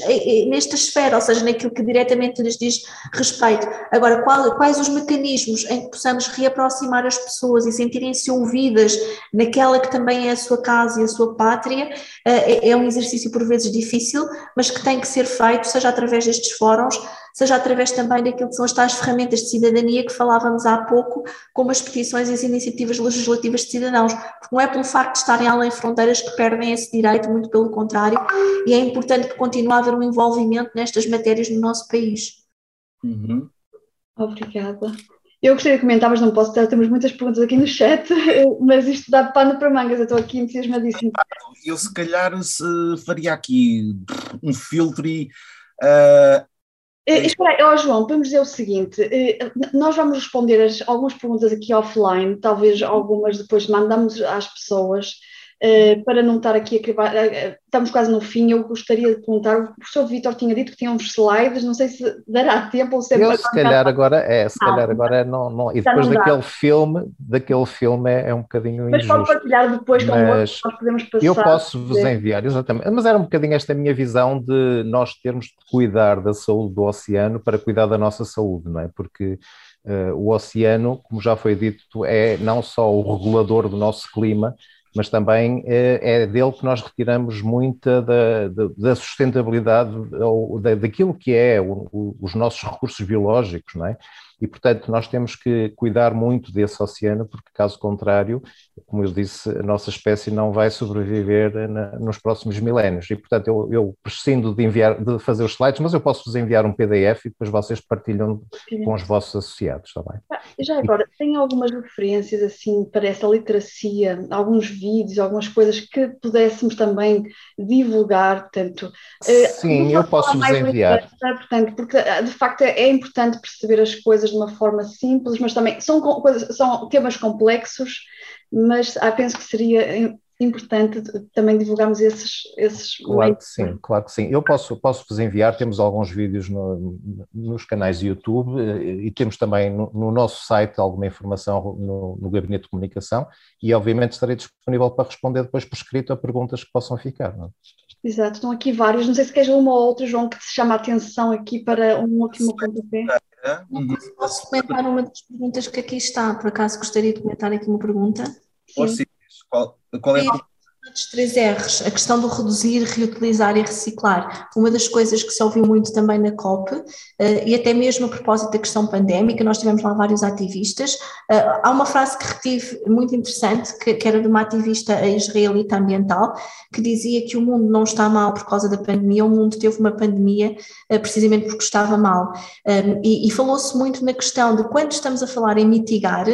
nesta esfera, ou seja, naquilo que diretamente lhes diz respeito. Agora, qual, quais os mecanismos em que possamos reaproximar as pessoas e sentirem-se ouvidas naquela que também é a sua casa e a sua pátria, eh, é, é um exercício por vezes difícil, mas que tem que ser feito, seja através destes fóruns, seja através também daquilo que são as tais ferramentas de cidadania que falávamos há pouco, como as petições e as iniciativas legislativas de cidadãos, porque não é pelo facto de estarem além fronteiras que perdem esse direito, muito pelo contrário, e é importante que continue a haver um envolvimento nestas matérias no nosso país. Uhum. Obrigada. Eu gostaria de comentar, mas não posso ter, temos muitas perguntas aqui no chat, mas isto dá pano para mangas, eu estou aqui entusiasmadíssimo. Eu se calhar se faria aqui um filtro e Uh, espera aí, oh, João, podemos dizer o seguinte: uh, nós vamos responder as, algumas perguntas aqui offline, talvez algumas depois mandamos às pessoas. Uh, para não estar aqui a criar, uh, estamos quase no fim, eu gostaria de perguntar, o professor Vitor tinha dito que tinha uns slides, não sei se dará tempo ou se é Eu se calhar agora é, se ah, calhar agora não, não e depois não daquele filme, daquele filme é, é um bocadinho mas injusto. Mas pode partilhar depois com nós podemos passar. Eu posso vos enviar, exatamente, mas era um bocadinho esta minha visão de nós termos de cuidar da saúde do oceano para cuidar da nossa saúde, não é? Porque uh, o oceano, como já foi dito, é não só o regulador do nosso clima, mas também é, é dele que nós retiramos muita da, da, da sustentabilidade da, daquilo que é o, o, os nossos recursos biológicos, não é? e, portanto, nós temos que cuidar muito desse oceano, porque, caso contrário, como eu disse, a nossa espécie não vai sobreviver na, nos próximos milénios. E, portanto, eu, eu prescindo de, enviar, de fazer os slides, mas eu posso-vos enviar um PDF e depois vocês partilham com os vossos associados, está bem? Ah, já agora, tem algumas referências, assim, para essa literacia, alguns vídeos, algumas coisas que pudéssemos também divulgar, portanto... Eh, Sim, eu posso-vos enviar. Portanto, porque, ah, de facto, é, é importante perceber as coisas coisas de uma forma simples, mas também são, coisas, são temas complexos, mas ah, penso que seria importante também divulgarmos esses, esses claro que sim, claro que sim. Eu posso, posso vos enviar, temos alguns vídeos no, nos canais de YouTube eh, e temos também no, no nosso site alguma informação no, no, Gabinete de Comunicação e obviamente estarei disponível para responder depois por escrito a perguntas que possam ficar. Não? É? Exato, estão aqui vários. Não sei se queres uma ou outra, João, que te chama a atenção aqui para um último pontapé. Uhum. Posso comentar uma das perguntas que aqui está, por acaso gostaria de comentar aqui uma pergunta. Sim. Qual, qual é a dos três R's, a questão do reduzir, reutilizar e reciclar. Uma das coisas que se ouviu muito também na COP, uh, e até mesmo a propósito da questão pandémica, nós tivemos lá vários ativistas. Uh, há uma frase que retive muito interessante, que, era de uma ativista israelita ambiental, que dizia que o mundo não está mal por causa da pandemia, o mundo teve uma pandemia uh, precisamente porque estava mal. Um, e, e falou-se muito na questão de quando estamos a falar em mitigar,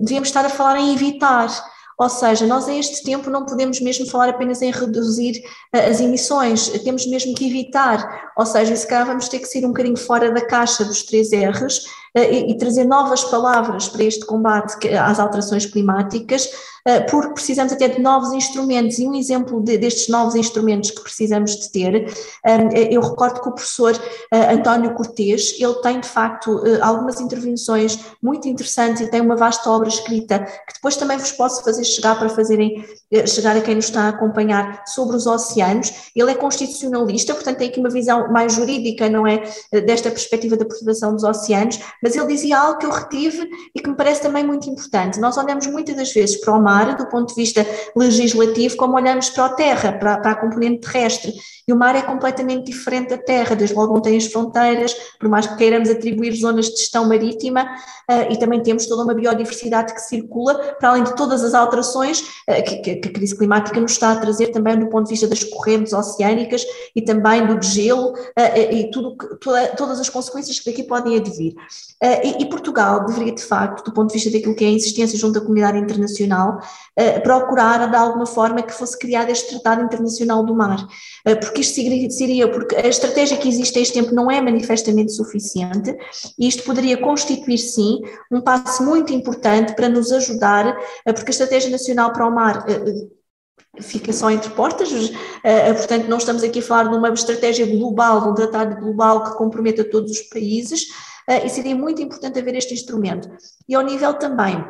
devíamos estar a falar em evitar. Ou seja, nós a este tempo não podemos mesmo falar apenas em reduzir uh, as emissões, temos mesmo que evitar, ou seja, se calhar vamos ter que sair um bocadinho fora da caixa dos três R's e, e, trazer novas palavras para este combate às alterações climáticas, uh, porque precisamos até de novos instrumentos, e um exemplo de, destes novos instrumentos que precisamos de ter, eu recordo que o professor António Cortês, ele tem de facto algumas intervenções muito interessantes e tem uma vasta obra escrita que depois também vos posso fazer chegar para fazerem eh, chegar a quem nos está a acompanhar sobre os oceanos. Ele é constitucionalista, portanto tem aqui uma visão mais jurídica, não é, eh, desta perspectiva da preservação dos oceanos, mas ele dizia algo que eu retive e que me parece também muito importante. Nós olhamos muitas das vezes para o mar do ponto de vista legislativo como olhamos para a terra, para, para a componente terrestre, e o mar é completamente diferente da terra, desde logo não tem as fronteiras, por mais que queiramos atribuir zonas de gestão marítima, uh, e também temos toda uma biodiversidade que circula, para além de todas as alterações uh, que, a crise climática nos está a trazer também do ponto de vista das correntes oceânicas e também do gelo uh, e tudo, toda, todas as consequências que daqui podem advir. e, Portugal deveria, de facto, do ponto de vista daquilo que é a insistência junto à comunidade internacional, procurar, de alguma forma, que fosse criado este Tratado Internacional do Mar, porque isto seria, porque a estratégia que existe a este tempo não é manifestamente suficiente, e isto poderia constituir, sim, um passo muito importante para nos ajudar, porque a Estratégia Nacional para o Mar fica só entre portas, portanto não estamos aqui a falar de uma estratégia global, de um tratado global que comprometa todos os países, e seria muito importante haver este instrumento. E ao nível também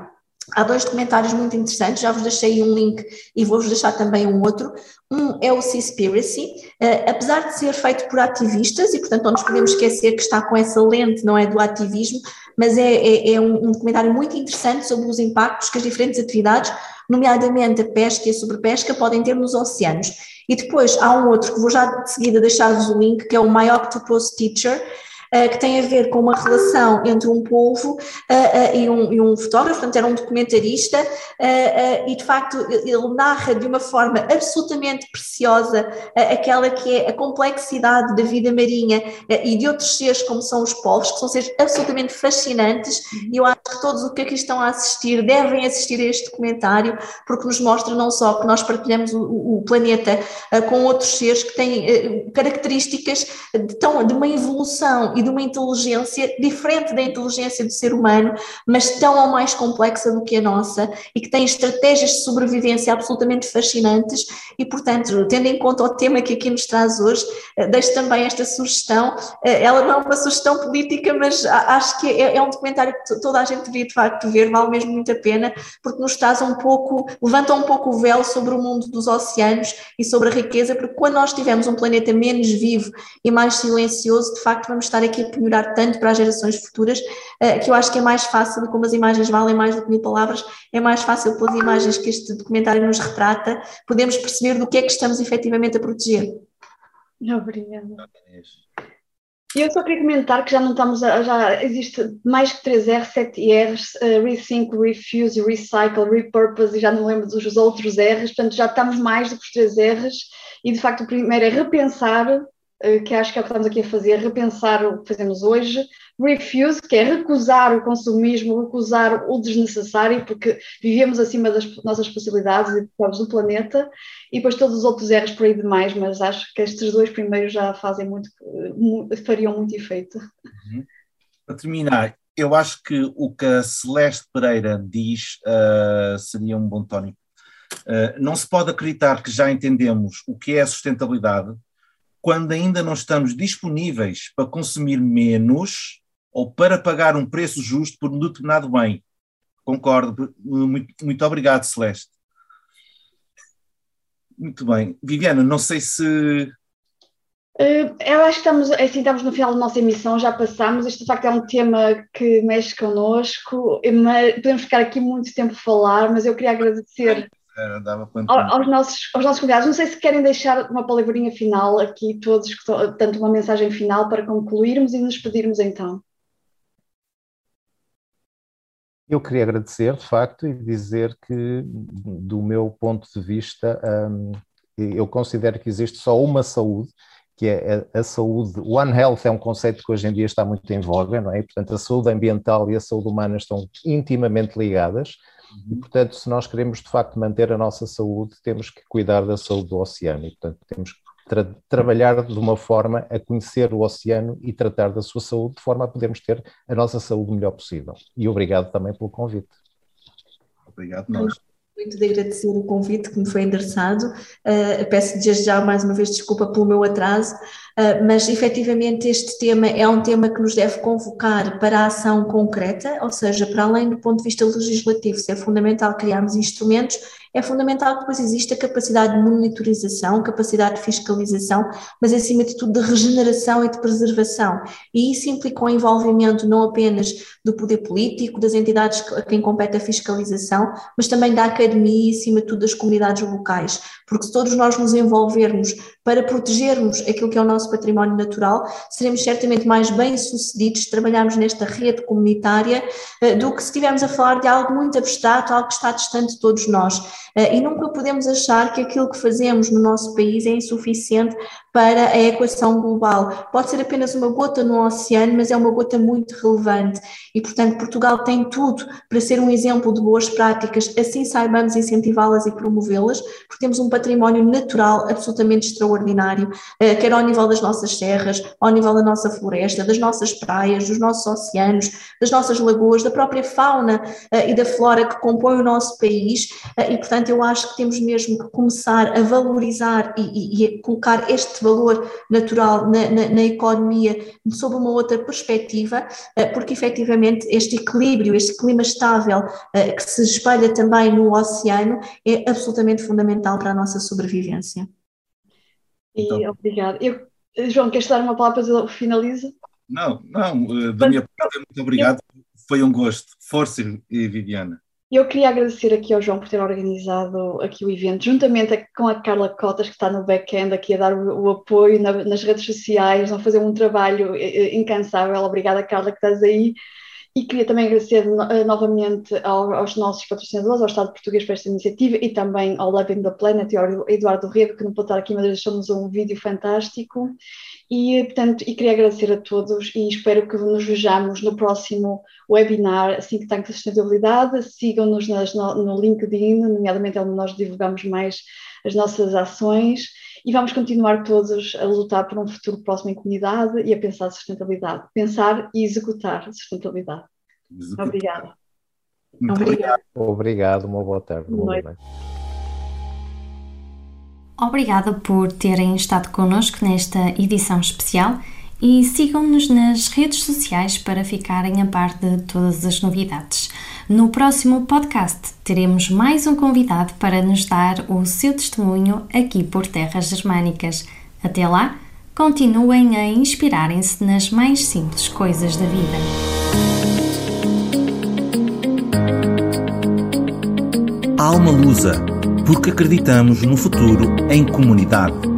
Há dois documentários muito interessantes, já vos deixei um link e vou-vos deixar também um outro. Um é o Seaspiracy, uh, apesar de ser feito por ativistas, e portanto não nos podemos esquecer que está com essa lente, não é, do ativismo, mas é, é, é um, um, documentário muito interessante sobre os impactos que as diferentes atividades, nomeadamente a pesca e a sobrepesca, podem ter nos oceanos. E depois há um outro que vou já de seguida deixar-vos o link, que é o My Octopus Teacher, que tem a ver com uma relação entre um povo uh, e, um, e, um, fotógrafo, portanto era um documentarista, e de facto ele narra de uma forma absolutamente preciosa aquela que é a complexidade da vida marinha e de outros seres como são os povos, que são seres absolutamente fascinantes, e eu acho que todos o que aqui estão a assistir devem assistir a este documentário, porque nos mostra não só que nós partilhamos o, o planeta com outros seres que têm características de, tão, de uma evolução de uma inteligência diferente da inteligência do ser humano, mas tão ou mais complexa do que a nossa e que tem estratégias de sobrevivência absolutamente fascinantes. E, portanto, tendo em conta o tema que aqui nos traz hoje, eh, deixo também esta sugestão, eh, ela não é uma sugestão política, mas acho que é, é um documentário que toda a gente deveria de facto ver, vale mesmo muito a pena, porque nos traz um pouco, levanta um pouco o véu sobre o mundo dos oceanos e sobre a riqueza, porque quando nós tivermos um planeta menos vivo e mais silencioso, de facto vamos estar aqui aqui a melhorar tanto para as gerações futuras, eh, que eu acho que é mais fácil, como as imagens valem mais do que mil palavras, é mais fácil pelas imagens que este documentário nos retrata, podemos perceber do que é que estamos efetivamente a proteger. Obrigada. E eu só queria comentar que já não estamos a, já existe mais que 3 R, 7 R's, uh, Rethink, Refuse, Recycle, Repurpose, e já não lembro dos outros R's, portanto já estamos mais do que os 3 R's, e de facto o primeiro é repensar que acho que é o que estamos aqui a fazer, repensar o que fazemos hoje, refuse, que é recusar o consumismo, recusar o desnecessário, porque vivemos acima das nossas possibilidades e precisamos do planeta, e depois todos os outros erros por aí demais, mas acho que estes dois primeiros já fazem muito, fariam muito efeito. Uhum. Para terminar, eu acho que o que a Celeste Pereira diz uh, seria um bom tónico. Uh, não se pode acreditar que já entendemos o que é a sustentabilidade, quando ainda não estamos disponíveis para consumir menos ou para pagar um preço justo por um determinado bem. Concordo. Muito, muito obrigado, Celeste. Muito bem. Viviana, não sei se. Eh, eu acho que estamos, é assim, estamos no final da nossa emissão, já passamos. Este, de facto, é um tema que mexe connosco. Podemos ficar aqui muito tempo a falar, mas eu queria agradecer dava aos, nossos, aos nossos convidados. Não sei se querem deixar uma palavrinha final aqui, todos, tanto uma mensagem final para concluirmos e nos despedirmos então. Eu queria agradecer, de facto, e dizer que, do meu ponto de vista, um, eu considero que existe só uma saúde, que é a, a, saúde. One Health é um conceito que hoje em dia está muito em voga, não é? E, portanto, a saúde ambiental e a saúde humana estão intimamente ligadas. E, portanto, se nós queremos de facto manter a nossa saúde, temos que cuidar da saúde do oceano. E, portanto, temos que tra trabalhar de uma forma a conhecer o oceano e tratar da sua saúde, de forma a podermos ter a nossa saúde o melhor possível. E obrigado também pelo convite. Obrigado, nós muito de agradecer o convite que me foi endereçado. Uh, peço desde já mais uma vez desculpa pelo meu atraso, mas efetivamente este tema é um tema que nos deve convocar para a ação concreta, ou seja, para além do ponto de vista legislativo, ser fundamental criarmos instrumentos é fundamental que depois exista capacidade de monitorização, capacidade de fiscalização, mas acima de tudo de regeneração e de preservação. E isso implica o envolvimento não apenas do poder político, das entidades a quem compete a fiscalização, mas também da academia e acima de tudo das comunidades locais. Porque se todos nós nos envolvermos para protegermos aquilo que é o nosso património natural, seremos certamente mais bem-sucedidos se trabalharmos nesta rede comunitária eh, do que se estivermos a falar de algo muito abstrato, algo que está distante de todos nós. Eh, e nunca podemos achar que aquilo que fazemos no nosso país é insuficiente para a equação global. Pode ser apenas uma gota no oceano, mas é uma gota muito relevante. E, portanto, Portugal tem tudo para ser um exemplo de boas práticas, assim saibamos incentivá-las e promovê-las, porque temos um património natural absolutamente extraordinário, eh, quer ao nível das nossas serras, ao nível da nossa floresta, das nossas praias, dos nossos oceanos, das nossas lagoas, da própria fauna eh, e da flora que compõe o nosso país, e, portanto, eu acho que temos mesmo que começar a valorizar e, e, e colocar este valor natural na, na, na economia sob uma outra perspectiva, porque efetivamente este equilíbrio, este clima estável que se espelha também no oceano é absolutamente fundamental para a nossa sobrevivência. E então, obrigado. Eu, João, queres dar uma palavra para eu finalizo? Não, não, eh, da minha parte, muito obrigado. Foi um gosto. Força, Viviana. Eu queria agradecer aqui ao João por ter organizado aqui o evento, juntamente com a Carla Cotas, que está no back-end aqui a dar o, apoio na, nas redes sociais, a fazer um trabalho eh, eh, incansável. Obrigada, Carla, que estás aí. E queria também agradecer uh, novamente ao, aos nossos patrocinadores, ao Estado português por esta iniciativa e também ao Living the Planet e ao Eduardo Rego, que pode estar aqui, mas deixou-nos um vídeo fantástico. E, portanto, e queria agradecer a todos e espero que nos vejamos no próximo webinar assim que Tank de Sustentabilidade. Sigam-nos no, no LinkedIn, nomeadamente onde nós divulgamos mais as nossas ações e vamos continuar todos a lutar por um futuro próximo em comunidade e a pensar sustentabilidade. Pensar e executar sustentabilidade. Executar. Obrigada. obrigado. Obrigado, uma boa tarde. Boa noite. Obrigada por terem estado connosco nesta edição especial e sigam-nos nas redes sociais para ficarem a par de todas as novidades. No próximo podcast teremos mais um convidado para nos dar o seu testemunho aqui por terras germânicas. Até lá, continuem a inspirarem-se nas mais simples coisas da vida. Alma Lusa, porque acreditamos no futuro em comunidade.